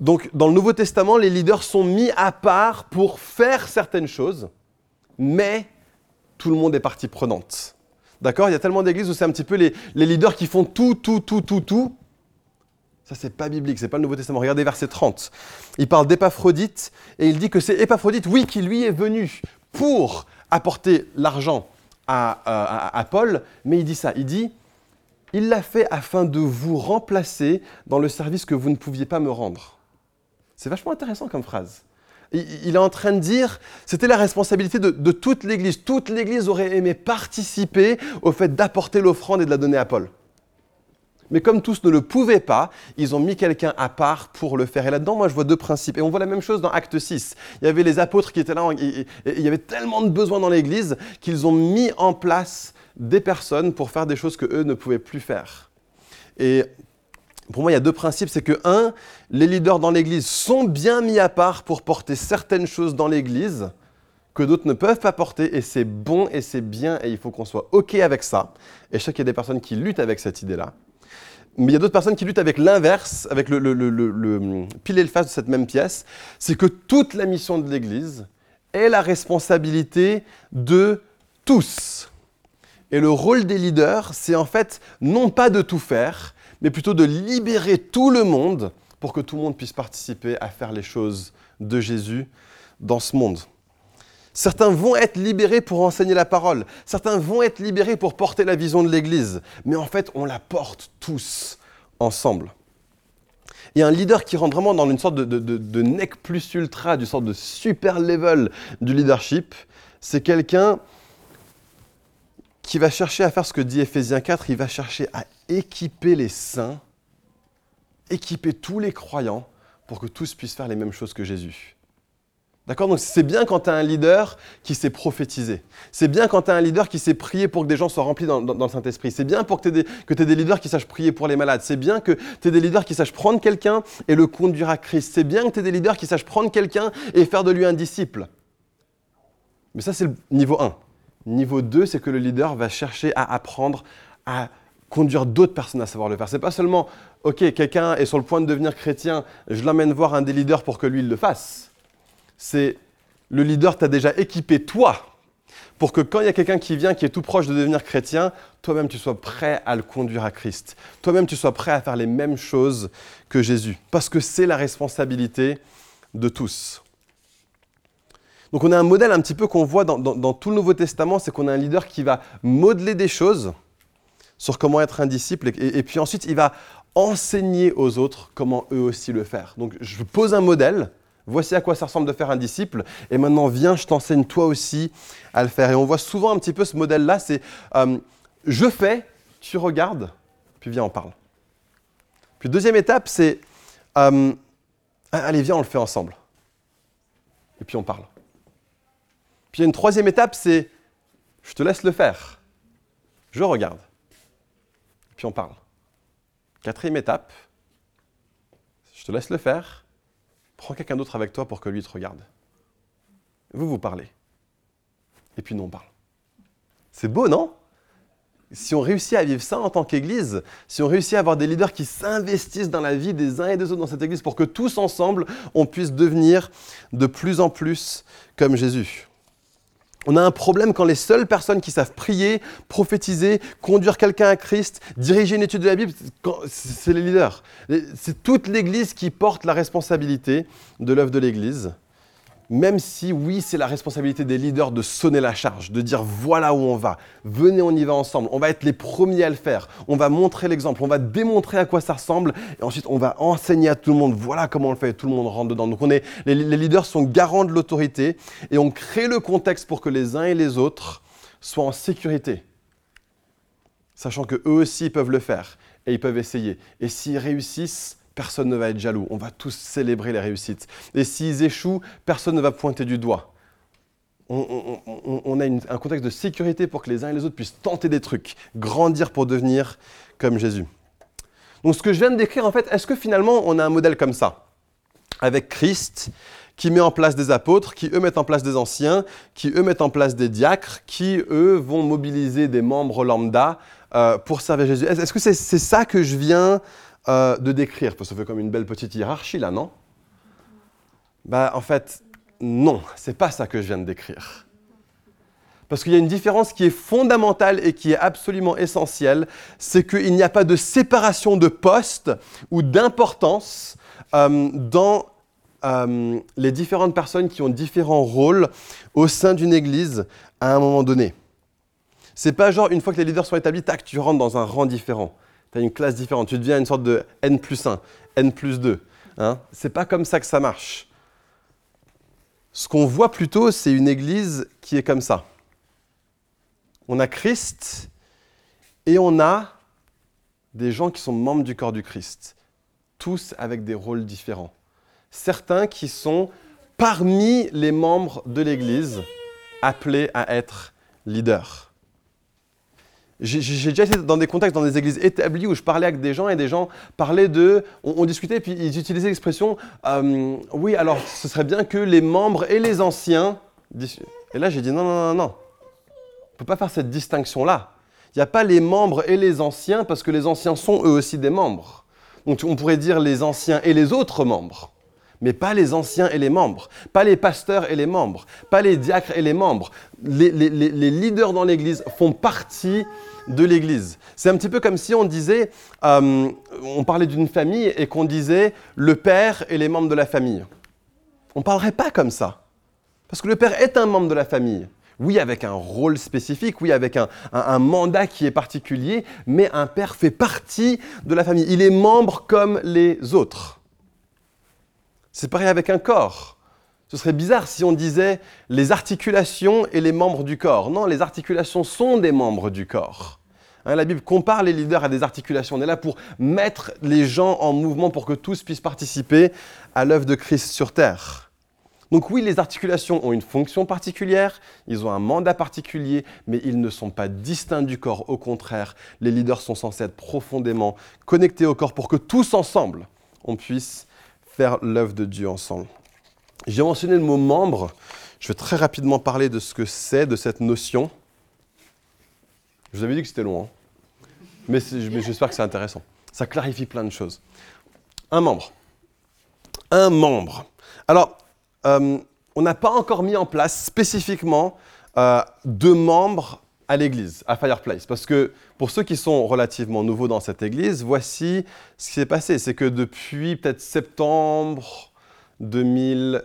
Donc, dans le Nouveau Testament, les leaders sont mis à part pour faire certaines choses mais tout le monde est partie prenante. D'accord? Il y a tellement d'églises où c'est un petit peu les, leaders qui font tout, tout, tout, tout, tout. Ça, c'est pas biblique, c'est pas le Nouveau Testament. Regardez verset 30. Il parle d'Épaphrodite et il dit que c'est Épaphrodite, oui, qui lui est venu pour apporter l'argent à, à, Paul, mais il dit ça, il dit, il l'a fait afin de vous remplacer dans le service que vous ne pouviez pas me rendre. C'est vachement intéressant comme phrase il est en train de dire, c'était la responsabilité de, toute l'Église. Toute l'Église aurait aimé participer au fait d'apporter l'offrande et de la donner à Paul. Mais comme tous ne le pouvaient pas, ils ont mis quelqu'un à part pour le faire. Et là-dedans, moi, je vois deux principes. Et on voit la même chose dans Acte 6. Il y avait les apôtres qui étaient là, et, il y avait tellement de besoins dans l'Église qu'ils ont mis en place des personnes pour faire des choses que eux ne pouvaient plus faire. Et pour moi, il y a deux principes. C'est que, un, les leaders dans l'Église sont bien mis à part pour porter certaines choses dans l'Église que d'autres ne peuvent pas porter, et c'est bon et c'est bien, et il faut qu'on soit OK avec ça. Et je sais qu'il y a des personnes qui luttent avec cette idée-là. Mais il y a d'autres personnes qui luttent avec l'inverse, avec le, le, le, le, pile et le face de cette même pièce. C'est que toute la mission de l'Église est la responsabilité de tous. Et le rôle des leaders, c'est en fait non pas de tout faire, mais plutôt de libérer tout le monde pour que tout le monde puisse participer à faire les choses de Jésus dans ce monde. Certains vont être libérés pour enseigner la parole. Certains vont être libérés pour porter la vision de l'Église. Mais en fait, on la porte tous ensemble. Et un leader qui rentre vraiment dans une sorte de, nec plus ultra, du sorte de super level du leadership, c'est quelqu'un qui va chercher à faire ce que dit Ephésiens 4, il va chercher à équiper les saints, équiper tous les croyants pour que tous puissent faire les mêmes choses que Jésus. D'accord? Donc c'est bien quand tu as un leader qui sait prophétiser. C'est bien quand tu as un leader qui sait prier pour que des gens soient remplis dans, le Saint-Esprit. C'est bien pour que tu aies, des leaders qui sachent prier pour les malades. C'est bien que tu aies des leaders qui sachent prendre quelqu'un et le conduire à Christ. C'est bien que tu aies des leaders qui sachent prendre quelqu'un et faire de lui un disciple. Mais ça, c'est le niveau 1. Niveau 2, c'est que le leader va chercher à apprendre à conduire d'autres personnes à savoir le faire. C'est pas seulement, ok, quelqu'un est sur le point de devenir chrétien, je l'emmène voir un des leaders pour que lui il le fasse. C'est le leader t'a déjà équipé toi pour que quand il y a quelqu'un qui vient qui est tout proche de devenir chrétien, toi-même tu sois prêt à le conduire à Christ. Toi-même tu sois prêt à faire les mêmes choses que Jésus. Parce que c'est la responsabilité de tous. Donc on a un modèle un petit peu qu'on voit dans, tout le Nouveau Testament, c'est qu'on a un leader qui va modeler des choses sur comment être un disciple, et, puis ensuite il va enseigner aux autres comment eux aussi le faire. Donc je pose un modèle, voici à quoi ça ressemble de faire un disciple, et maintenant viens, je t'enseigne toi aussi à le faire. Et on voit souvent un petit peu ce modèle-là, c'est euh, je fais, tu regardes, puis viens, on parle. Puis deuxième étape, c'est euh, allez, viens, on le fait ensemble. Et puis on parle. Puis une troisième étape, c'est je te laisse le faire. Je regarde. Puis on parle. Quatrième étape, je te laisse le faire. Prends quelqu'un d'autre avec toi pour que lui te regarde. Vous, vous parlez. Et puis nous, on parle. C'est beau, non? Si on réussit à vivre ça en tant qu'Église, si on réussit à avoir des leaders qui s'investissent dans la vie des uns et des autres dans cette Église pour que tous ensemble, on puisse devenir de plus en plus comme Jésus. On a un problème quand les seules personnes qui savent prier, prophétiser, conduire quelqu'un à Christ, diriger une étude de la Bible, c'est les leaders. C'est toute l'Église qui porte la responsabilité de l'œuvre de l'Église même si oui, c'est la responsabilité des leaders de sonner la charge, de dire voilà où on va, venez, on y va ensemble, on va être les premiers à le faire, on va montrer l'exemple, on va démontrer à quoi ça ressemble, et ensuite on va enseigner à tout le monde. Voilà comment on le fait, et tout le monde rentre dedans. Donc on est, les, leaders sont garants de l'autorité, et on crée le contexte pour que les uns et les autres soient en sécurité, sachant qu'eux aussi peuvent le faire, et ils peuvent essayer. Et s'ils réussissent, personne ne va être jaloux. On va tous célébrer les réussites. Et s'ils échouent, personne ne va pointer du doigt. On, a un contexte de sécurité pour que les uns et les autres puissent tenter des trucs, grandir pour devenir comme Jésus. Donc ce que je viens de décrire, en fait, est-ce que finalement on a un modèle comme ça? Avec Christ qui met en place des apôtres, qui eux mettent en place des anciens, qui eux mettent en place des diacres, qui eux vont mobiliser des membres lambda euh, pour servir Jésus. Est-ce que c'est ça que je viens euh, de décrire, parce que ça fait comme une belle petite hiérarchie là, non Bah en fait, non, c'est pas ça que je viens de décrire. Parce qu'il y a une différence qui est fondamentale et qui est absolument essentielle, c'est qu'il n'y a pas de séparation de poste ou d'importance euh, dans euh, les différentes personnes qui ont différents rôles au sein d'une église à un moment donné. C'est pas genre une fois que les leaders sont établis, tac, tu rentres dans un rang différent tu as une classe différente. Tu deviens une sorte de N plus 1, N plus 2. Hein c'est pas comme ça que ça marche. Ce qu'on voit plutôt, c'est une église qui est comme ça. On a Christ et on a des gens qui sont membres du corps du Christ, tous avec des rôles différents. Certains qui sont parmi les membres de l'Église appelés à être leaders. J'ai déjà été dans des contextes, dans des églises établies où je parlais avec des gens et des gens parlaient de. On, discutait et puis ils utilisaient l'expression euh, Oui, alors ce serait bien que les membres et les anciens. Et là, j'ai dit Non, non, non, non. On peut pas faire cette distinction-là. Il n'y a pas les membres et les anciens parce que les anciens sont eux aussi des membres. Donc on pourrait dire les anciens et les autres membres mais pas les anciens et les membres, pas les pasteurs et les membres, pas les diacres et les membres. Les leaders dans l'Église font partie de l'Église. C'est un petit peu comme si on disait, euh, on parlait d'une famille et qu'on disait le père et les membres de la famille. On ne parlerait pas comme ça. Parce que le père est un membre de la famille. Oui, avec un rôle spécifique, oui, avec un, un, mandat qui est particulier, mais un père fait partie de la famille. Il est membre comme les autres. C'est pareil avec un corps. Ce serait bizarre si on disait les articulations et les membres du corps. Non, les articulations sont des membres du corps. Hein, la Bible compare les leaders à des articulations. On est là pour mettre les gens en mouvement pour que tous puissent participer à l'œuvre de Christ sur terre. Donc oui, les articulations ont une fonction particulière, ils ont un mandat particulier, mais ils ne sont pas distincts du corps. Au contraire, les leaders sont censés être profondément connectés au corps pour que tous ensemble, on puisse faire l'œuvre de Dieu ensemble. J'ai mentionné le mot membre. Je vais très rapidement parler de ce que c'est, de cette notion. Je vous avais dit que c'était long, hein. mais, j'espère que c'est intéressant. Ça clarifie plein de choses. Un membre. Un membre. Alors, euh, on n'a pas encore mis en place spécifiquement euh, deux membres à l'église, à Fireplace. Parce que pour ceux qui sont relativement nouveaux dans cette église, voici ce qui s'est passé. C'est que depuis peut-être septembre 2000,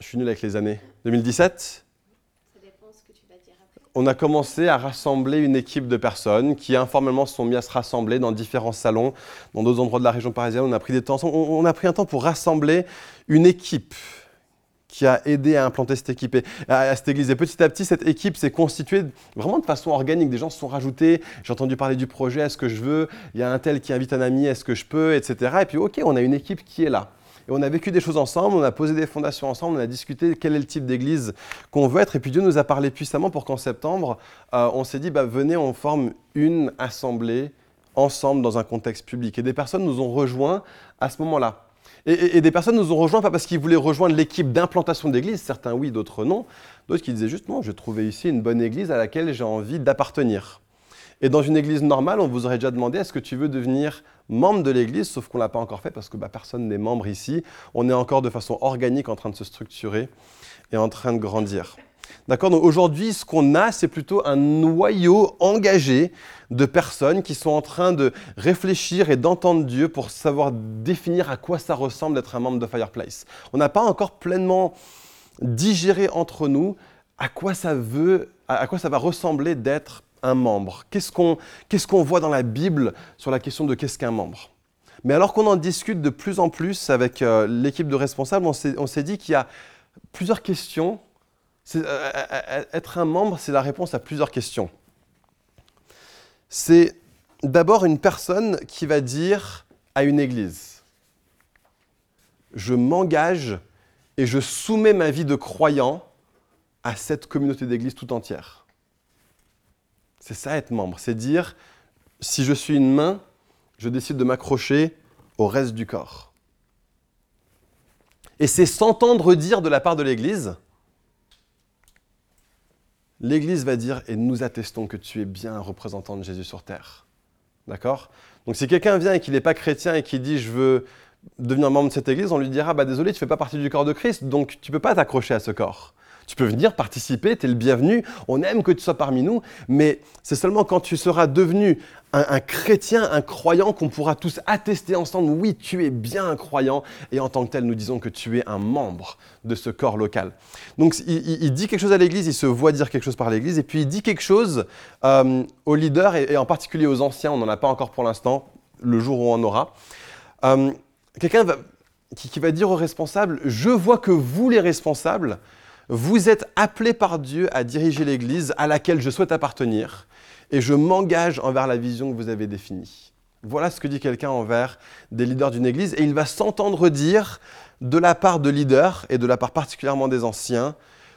je suis nul avec les années, 2017 on a commencé à rassembler une équipe de personnes qui informellement se sont mis à se rassembler dans différents salons, dans d'autres endroits de la région parisienne. On a pris temps, on, a pris un temps pour rassembler une équipe qui a aidé à implanter cette équipe à, cette église. Et petit à petit, cette équipe s'est constituée vraiment de façon organique. Des gens se sont rajoutés. J'ai entendu parler du projet. Est-ce que je veux? Il y a un tel qui invite un ami. Est-ce que je peux? Etc. Et puis, ok, on a une équipe qui est là. Et on a vécu des choses ensemble, on a posé des fondations ensemble, on a discuté quel est le type d'église qu'on veut être. Et puis Dieu nous a parlé puissamment pour qu'en septembre, euh, on s'est dit, bah, venez, on forme une assemblée ensemble dans un contexte public. Et des personnes nous ont rejoints à ce moment-là. Et, des personnes nous ont rejoints pas parce qu'ils voulaient rejoindre l'équipe d'implantation d'église, certains oui, d'autres non, d'autres qui disaient juste non, je trouvais ici une bonne église à laquelle j'ai envie d'appartenir. Et dans une église normale, on vous aurait déjà demandé est-ce que tu veux devenir membre de l'église, sauf qu'on ne l'a pas encore fait parce que bah, personne n'est membre ici. On est encore de façon organique en train de se structurer et en train de grandir. D'accord? Donc aujourd'hui, ce qu'on a, c'est plutôt un noyau engagé de personnes qui sont en train de réfléchir et d'entendre Dieu pour savoir définir à quoi ça ressemble d'être un membre de Fireplace. On n'a pas encore pleinement digéré entre nous à quoi ça veut, à quoi ça va ressembler d'être un membre Qu'est-ce qu'on voit dans la Bible sur la question de qu'est-ce qu'un membre? Mais alors qu'on en discute de plus en plus avec euh, l'équipe de responsables, on s'est dit qu'il y a plusieurs questions. Euh, euh, être un membre, c'est la réponse à plusieurs questions. C'est d'abord une personne qui va dire à une église, je m'engage et je soumets ma vie de croyant à cette communauté d'église tout entière. C'est ça être membre, c'est dire, si je suis une main, je décide de m'accrocher au reste du corps. Et c'est s'entendre dire de la part de l'Église, l'Église va dire, et nous attestons que tu es bien un représentant de Jésus sur terre. D'accord? Donc si quelqu'un vient et qu'il n'est pas chrétien et qui dit, je veux devenir membre de cette Église, on lui dira, bah désolé, tu ne fais pas partie du corps de Christ, donc tu ne peux pas t'accrocher à ce corps. Tu peux venir participer, tu es le bienvenu, on aime que tu sois parmi nous, mais c'est seulement quand tu seras devenu un, chrétien, un croyant, qu'on pourra tous attester ensemble, oui, tu es bien un croyant, et en tant que tel, nous disons que tu es un membre de ce corps local. Donc il, dit quelque chose à l'Église, il se voit dire quelque chose par l'Église, et puis il dit quelque chose euh, aux leaders, et, en particulier aux anciens, on n'en a pas encore pour l'instant, le jour où on en aura. Euh, quelqu'un qui, qui va dire aux responsables, je vois que vous les responsables, vous êtes appelés par Dieu à diriger l'Église à laquelle je souhaite appartenir et je m'engage envers la vision que vous avez définie. Voilà ce que dit quelqu'un envers des leaders d'une Église et il va s'entendre dire de la part de leaders et de la part particulièrement des anciens,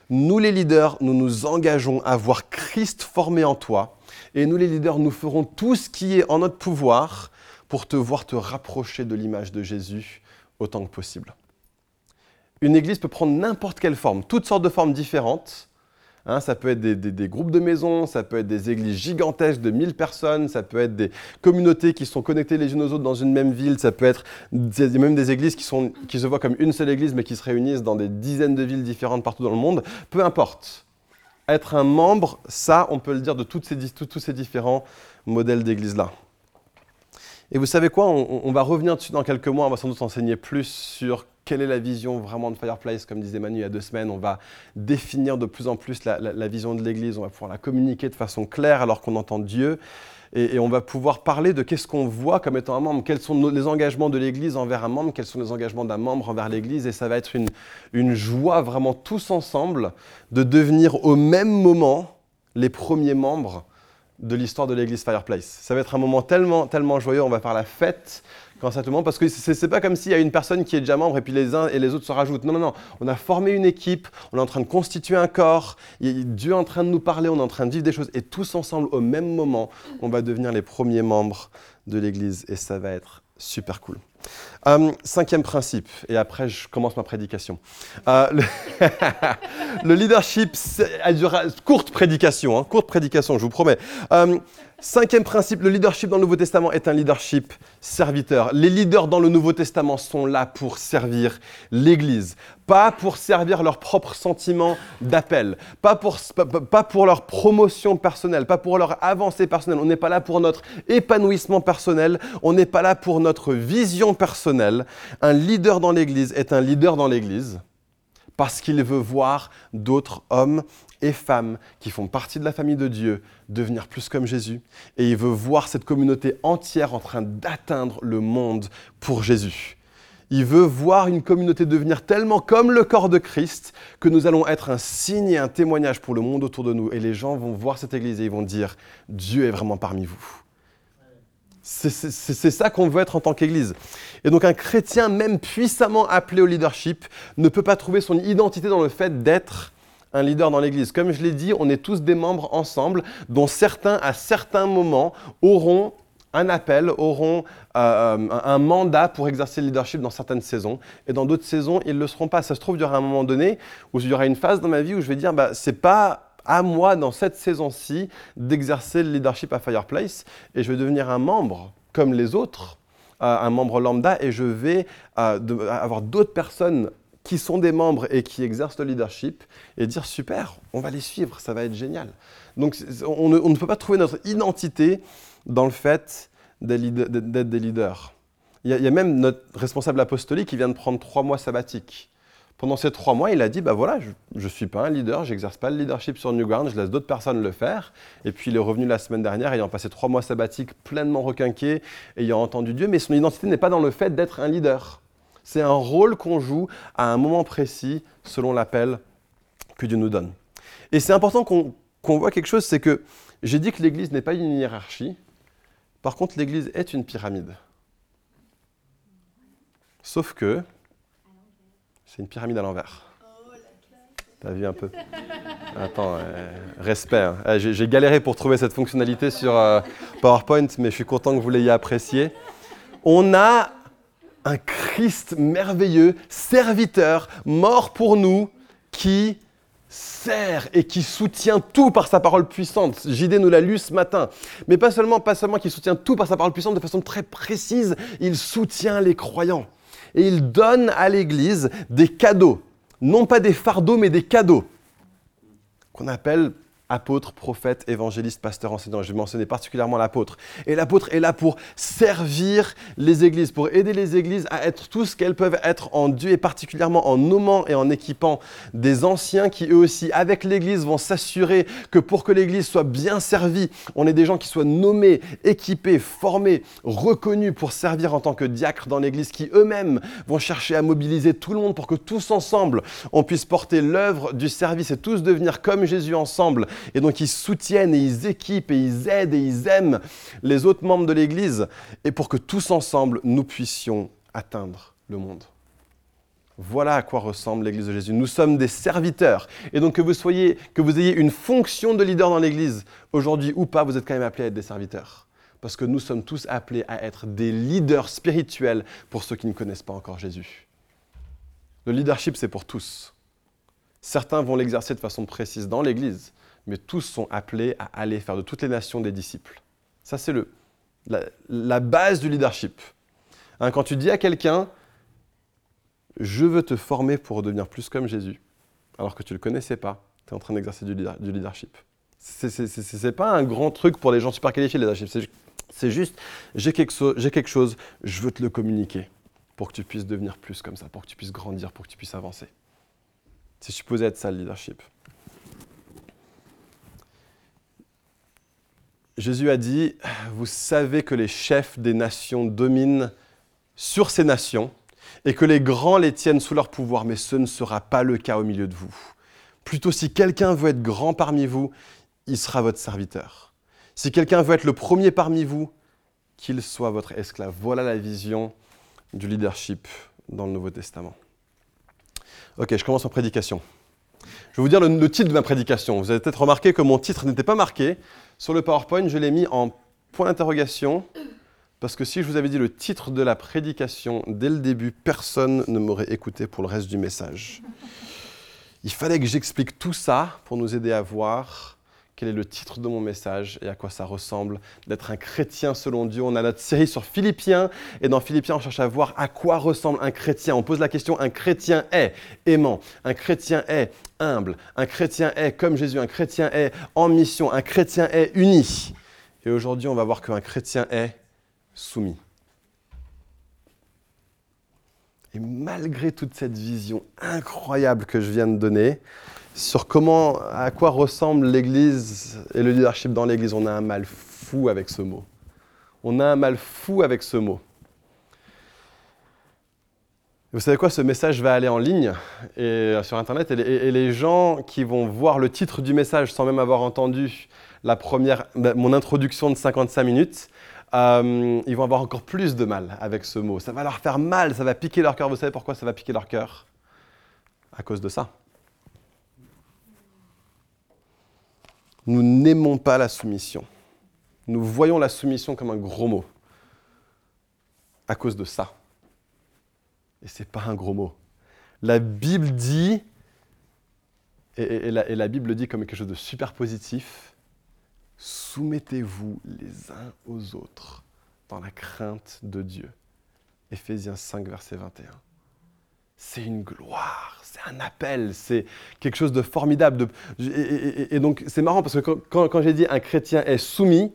nous les leaders, nous nous engageons à voir Christ formé en toi et nous les leaders, nous ferons tout ce qui est en notre pouvoir pour te voir te rapprocher de l'image de Jésus autant que possible une église peut prendre n'importe quelle forme, toutes sortes de formes différentes. Hein, ça peut être des, groupes de maisons, ça peut être des églises gigantesques de 1000 personnes, ça peut être des communautés qui sont connectées les unes aux autres dans une même ville, ça peut être même des églises qui, se voient comme une seule église mais qui se réunissent dans des dizaines de villes différentes partout dans le monde. Peu importe. Être un membre, ça, on peut le dire de tous ces différents modèle d'église-là. Et vous savez quoi, on, va revenir dessus dans quelques mois, on va sans doute enseigner plus sur quelle est la vision vraiment de Fireplace Comme disait Manu il y a deux semaines, on va définir de plus en plus la, vision de l'Église, on va pouvoir la communiquer de façon claire alors qu'on entend Dieu. Et, on va pouvoir parler de qu'est-ce qu'on voit comme étant un membre, quels sont les engagements de l'Église envers un membre, quels sont les engagements d'un membre envers l'Église. Et ça va être une joie vraiment tous ensemble de devenir au même moment les premiers membres de l'histoire de l'église Fireplace. Ça va être un moment tellement, tellement joyeux, on va faire la fête quand ça tout le monde, parce que c'est pas comme s'il y a une personne qui est déjà membre et puis les uns et les autres se rajoutent. Non, non, non. On a formé une équipe, on est en train de constituer un corps, Dieu est en train de nous parler, on est en train de vivre des choses et tous ensemble, au même moment, on va devenir les premiers membres de l'église et ça va être super cool. Euh, cinquième principe, et après je commence ma prédication. Euh, le, leadership, courte prédication, hein, courte prédication, je vous promets. Euh, Cinquième principe, le leadership dans le Nouveau Testament est un leadership serviteur. Les leaders dans le Nouveau Testament sont là pour servir l'Église, pas pour servir leurs propres sentiments d'appel, pas pour leur promotion personnelle, pas pour leur avancée personnelle. On n'est pas là pour notre épanouissement personnel, on n'est pas là pour notre vision personnelle. Un leader dans l'Église est un leader dans l'Église parce qu'il veut voir d'autres hommes et femmes qui font partie de la famille de Dieu devenir plus comme Jésus. Et il veut voir cette communauté entière en train d'atteindre le monde pour Jésus. Il veut voir une communauté devenir tellement comme le corps de Christ que nous allons être un signe et un témoignage pour le monde autour de nous. Et les gens vont voir cette église et ils vont dire, Dieu est vraiment parmi vous. C'est ça qu'on veut être en tant qu'Église. Et donc un chrétien, même puissamment appelé au leadership, ne peut pas trouver son identité dans le fait d'être un leader dans l'Église. Comme je l'ai dit, on est tous des membres ensemble, dont certains, à certains moments, auront un appel, auront euh, un mandat pour exercer le leadership dans certaines saisons, et dans d'autres saisons, ils ne le seront pas. Ça se trouve, il y aura un moment donné où il y aura une phase dans ma vie où je vais dire, bah, c'est pas à moi, dans cette saison-ci, d'exercer le leadership à Fireplace, et je vais devenir un membre comme les autres, euh, un membre lambda, et je vais euh, avoir d'autres personnes qui sont des membres et qui exercent le leadership et dire super, on va les suivre, ça va être génial. Donc on ne, peut pas trouver notre identité dans le fait d'être des leaders. Il y, a, même notre responsable apostolique qui vient de prendre trois mois sabbatiques. Pendant ces trois mois, il a dit, bah voilà, je ne suis pas un leader, j'exerce pas le leadership sur Newground, je laisse d'autres personnes le faire. Et puis il est revenu la semaine dernière, ayant passé trois mois sabbatiques pleinement requinqué, ayant entendu Dieu, mais son identité n'est pas dans le fait d'être un leader. C'est un rôle qu'on joue à un moment précis selon l'appel que Dieu nous donne. Et c'est important qu'on voit quelque chose, c'est que j'ai dit que l'Église n'est pas une hiérarchie. Par contre, l'Église est une pyramide. Sauf que c'est une pyramide à l'envers. T'as vu un peu? Attends, euh, respect. Hein. Eh, j'ai galéré pour trouver cette fonctionnalité sur euh, PowerPoint, mais je suis content que vous l'ayez apprécié. On a un Christ merveilleux, serviteur, mort pour nous, qui sert et qui soutient tout par sa parole puissante. JD nous l'a lu ce matin. Mais pas seulement, pas seulement qu'il soutient tout par sa parole puissante de façon très précise, il soutient les croyants. Et il donne à l'Église des cadeaux. Non pas des fardeaux, mais des cadeaux. Qu'on appelle apôtre, prophète, évangéliste, pasteur, enseignant. Je vais mentionner particulièrement l'apôtre. Et l'apôtre est là pour servir les églises, pour aider les églises à être tout ce qu'elles peuvent être en Dieu et particulièrement en nommant et en équipant des anciens qui eux aussi, avec l'église, vont s'assurer que pour que l'église soit bien servie, on ait des gens qui soient nommés, équipés, formés, reconnus pour servir en tant que diacres dans l'église, qui eux-mêmes vont chercher à mobiliser tout le monde pour que tous ensemble, on puisse porter l'œuvre du service et tous devenir comme Jésus ensemble et donc ils soutiennent et ils équipent et ils aident et ils aiment les autres membres de l'Église et pour que tous ensemble nous puissions atteindre le monde. Voilà à quoi ressemble l'Église de Jésus. Nous sommes des serviteurs. Et donc que vous soyez, que vous ayez une fonction de leader dans l'Église, aujourd'hui ou pas, vous êtes quand même appelés à être des serviteurs. Parce que nous sommes tous appelés à être des leaders spirituels pour ceux qui ne connaissent pas encore Jésus. Le leadership, c'est pour tous. Certains vont l'exercer de façon précise dans l'Église, mais tous sont appelés à aller faire de toutes les nations des disciples. Ça, c'est la, la, base du leadership. Hein, quand tu dis à quelqu'un, je veux te former pour devenir plus comme Jésus, alors que tu ne le connaissais pas, tu es en train d'exercer du, leadership. Ce n'est pas un grand truc pour les gens super qualifiés, les leadership. C'est juste, j'ai quelque chose, je veux te le communiquer pour que tu puisses devenir plus comme ça, pour que tu puisses grandir, pour que tu puisses avancer. C'est supposé être ça le leadership. Jésus a dit, vous savez que les chefs des nations dominent sur ces nations et que les grands les tiennent sous leur pouvoir, mais ce ne sera pas le cas au milieu de vous. Plutôt si quelqu'un veut être grand parmi vous, il sera votre serviteur. Si quelqu'un veut être le premier parmi vous, qu'il soit votre esclave. Voilà la vision du leadership dans le Nouveau Testament. Ok, je commence ma prédication. Je vais vous dire le, titre de ma prédication. Vous avez peut-être remarqué que mon titre n'était pas marqué. Sur le PowerPoint, je l'ai mis en point d'interrogation, parce que si je vous avais dit le titre de la prédication dès le début, personne ne m'aurait écouté pour le reste du message. Il fallait que j'explique tout ça pour nous aider à voir quel est le titre de mon message et à quoi ça ressemble d'être un chrétien selon Dieu. On a notre série sur Philippiens et dans Philippiens, on cherche à voir à quoi ressemble un chrétien. On pose la question, un chrétien est aimant, un chrétien est humble, un chrétien est comme Jésus, un chrétien est en mission, un chrétien est uni. Et aujourd'hui, on va voir qu'un chrétien est soumis. Et malgré toute cette vision incroyable que je viens de donner, sur comment, à quoi ressemble l'Église et le leadership dans l'Église. On a un mal fou avec ce mot. On a un mal fou avec ce mot. Vous savez quoi, ce message va aller en ligne et, euh, sur Internet et les, gens qui vont voir le titre du message sans même avoir entendu la première, bah, mon introduction de 55 minutes, euh, ils vont avoir encore plus de mal avec ce mot. Ça va leur faire mal, ça va piquer leur cœur. Vous savez pourquoi ça va piquer leur cœur? À cause de ça. Nous n'aimons pas la soumission. Nous voyons la soumission comme un gros mot. À cause de ça. Et ce n'est pas un gros mot. La Bible dit, et, la, et la Bible dit comme quelque chose de super positif, soumettez-vous les uns aux autres dans la crainte de Dieu. Éphésiens 5, verset 21 c'est une gloire, c'est un appel, c'est quelque chose de formidable. et, donc c'est marrant parce que quand, j'ai dit un chrétien est soumis,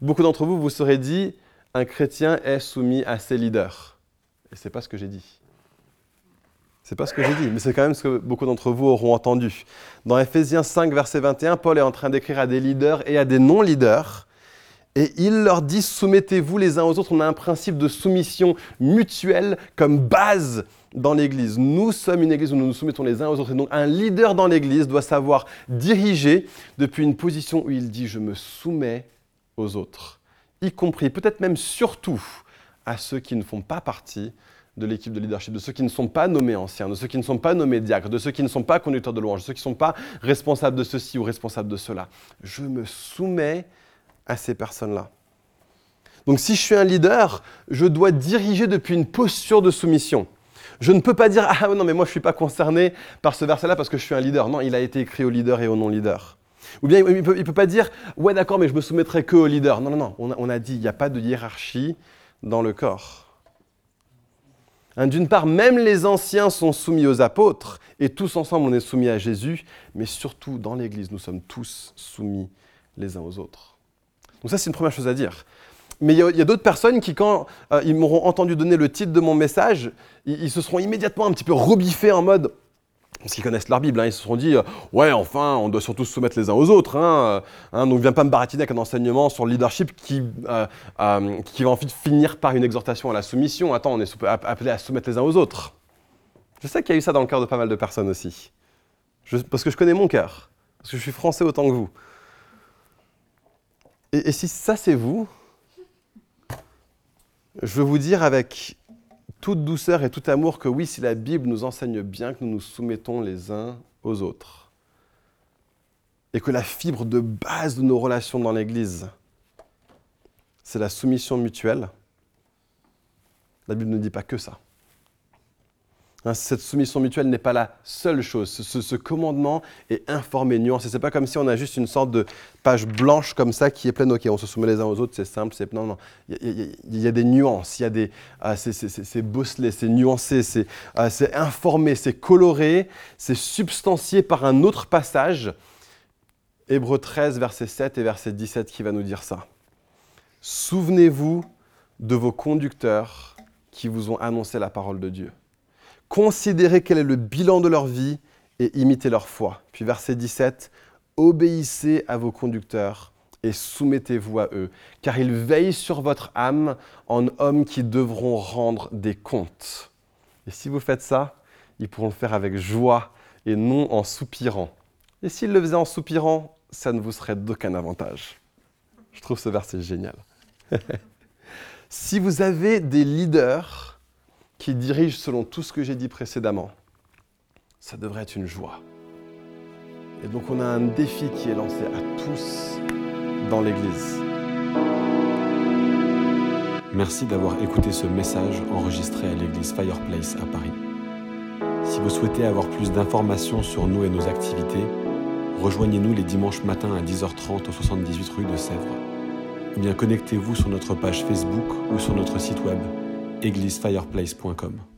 beaucoup d'entre vous vous serez dit un chrétien est soumis à ses leaders. Et c'est pas ce que j'ai dit. C'est pas ce que j'ai dit, mais c'est quand même ce que beaucoup d'entre vous auront entendu. Dans Ephésiens 5, verset 21, Paul est en train d'écrire à des leaders et à des non-leaders. Et il leur dit, soumettez-vous les uns aux autres. On a un principe de soumission mutuelle comme base dans l'Église. Nous sommes une Église où nous nous soumettons les uns aux autres. Et donc un leader dans l'Église doit savoir diriger depuis une position où il dit je me soumets aux autres, y compris, peut-être même surtout, à ceux qui ne font pas partie de l'équipe de leadership, de ceux qui ne sont pas nommés anciens, de ceux qui ne sont pas nommés diacres, de ceux qui ne sont pas conducteurs de louange, de ceux qui ne sont pas responsables de ceci ou responsables de cela. Je me soumets à ces personnes-là. Donc si je suis un leader, je dois diriger depuis une posture de soumission. Je ne peux pas dire Ah non, mais moi je ne suis pas concerné par ce verset-là parce que je suis un leader. Non, il a été écrit au leader et au non-leader. Ou bien il ne peut, pas dire Ouais, d'accord, mais je me soumettrai que au leader. Non, non, non. On a, dit Il n'y a pas de hiérarchie dans le corps. Hein, d'une part, même les anciens sont soumis aux apôtres et tous ensemble on est soumis à Jésus, mais surtout dans l'Église, nous sommes tous soumis les uns aux autres. Donc, ça, c'est une première chose à dire. Mais il y a, d'autres personnes qui, quand euh, ils m'auront entendu donner le titre de mon message, ils, se seront immédiatement un petit peu rebiffés en mode, parce qu'ils connaissent leur Bible, hein, ils se seront dit euh, Ouais, enfin, on doit surtout se soumettre les uns aux autres. Hein, hein, donc, viens pas me baratiner avec un enseignement sur le leadership qui, euh, qui va ensuite finir par une exhortation à la soumission. Attends, on est appelé à se soumettre les uns aux autres. Je sais qu'il y a eu ça dans le cœur de pas mal de personnes aussi. parce que je connais mon cœur. Parce que je suis français autant que vous. Et si ça, c'est vous, je veux vous dire avec toute douceur et tout amour que oui, si la Bible nous enseigne bien que nous nous soumettons les uns aux autres, et que la fibre de base de nos relations dans l'Église, c'est la soumission mutuelle, la Bible ne dit pas que ça. Hein, cette soumission mutuelle n'est pas la seule chose. Ce, commandement est informé, nuancé. C'est pas comme si on a juste une sorte de page blanche comme ça qui est pleine. Ok, on se soumet les uns aux autres, c'est simple. C'est non, non. Il y, a, des nuances. Y a des, ah, c'est bosselé, c'est nuancé, ah, c'est informé, c'est coloré, c'est substancié par un autre passage. Hébreu 13, verset 7 et verset 17 qui va nous dire ça. Souvenez-vous de vos conducteurs qui vous ont annoncé la parole de Dieu. Considérez quel est le bilan de leur vie et imitez leur foi. Puis verset 17, obéissez à vos conducteurs et soumettez-vous à eux, car ils veillent sur votre âme en hommes qui devront rendre des comptes. Et si vous faites ça, ils pourront le faire avec joie et non en soupirant. Et s'ils le faisaient en soupirant, ça ne vous serait d'aucun avantage. Je trouve ce verset génial. si vous avez des leaders qui dirigent selon tout ce que j'ai dit précédemment, ça devrait être une joie. Et donc on a un défi qui est lancé à tous dans l'Église. Merci d'avoir écouté ce message enregistré à l'église Fireplace à Paris. Si vous souhaitez avoir plus d'informations sur nous et nos activités, rejoignez-nous les dimanches matins à 10h30 au 78 rue de Sèvres. Ou bien connectez-vous sur notre page Facebook ou sur notre site web églisefireplace.com.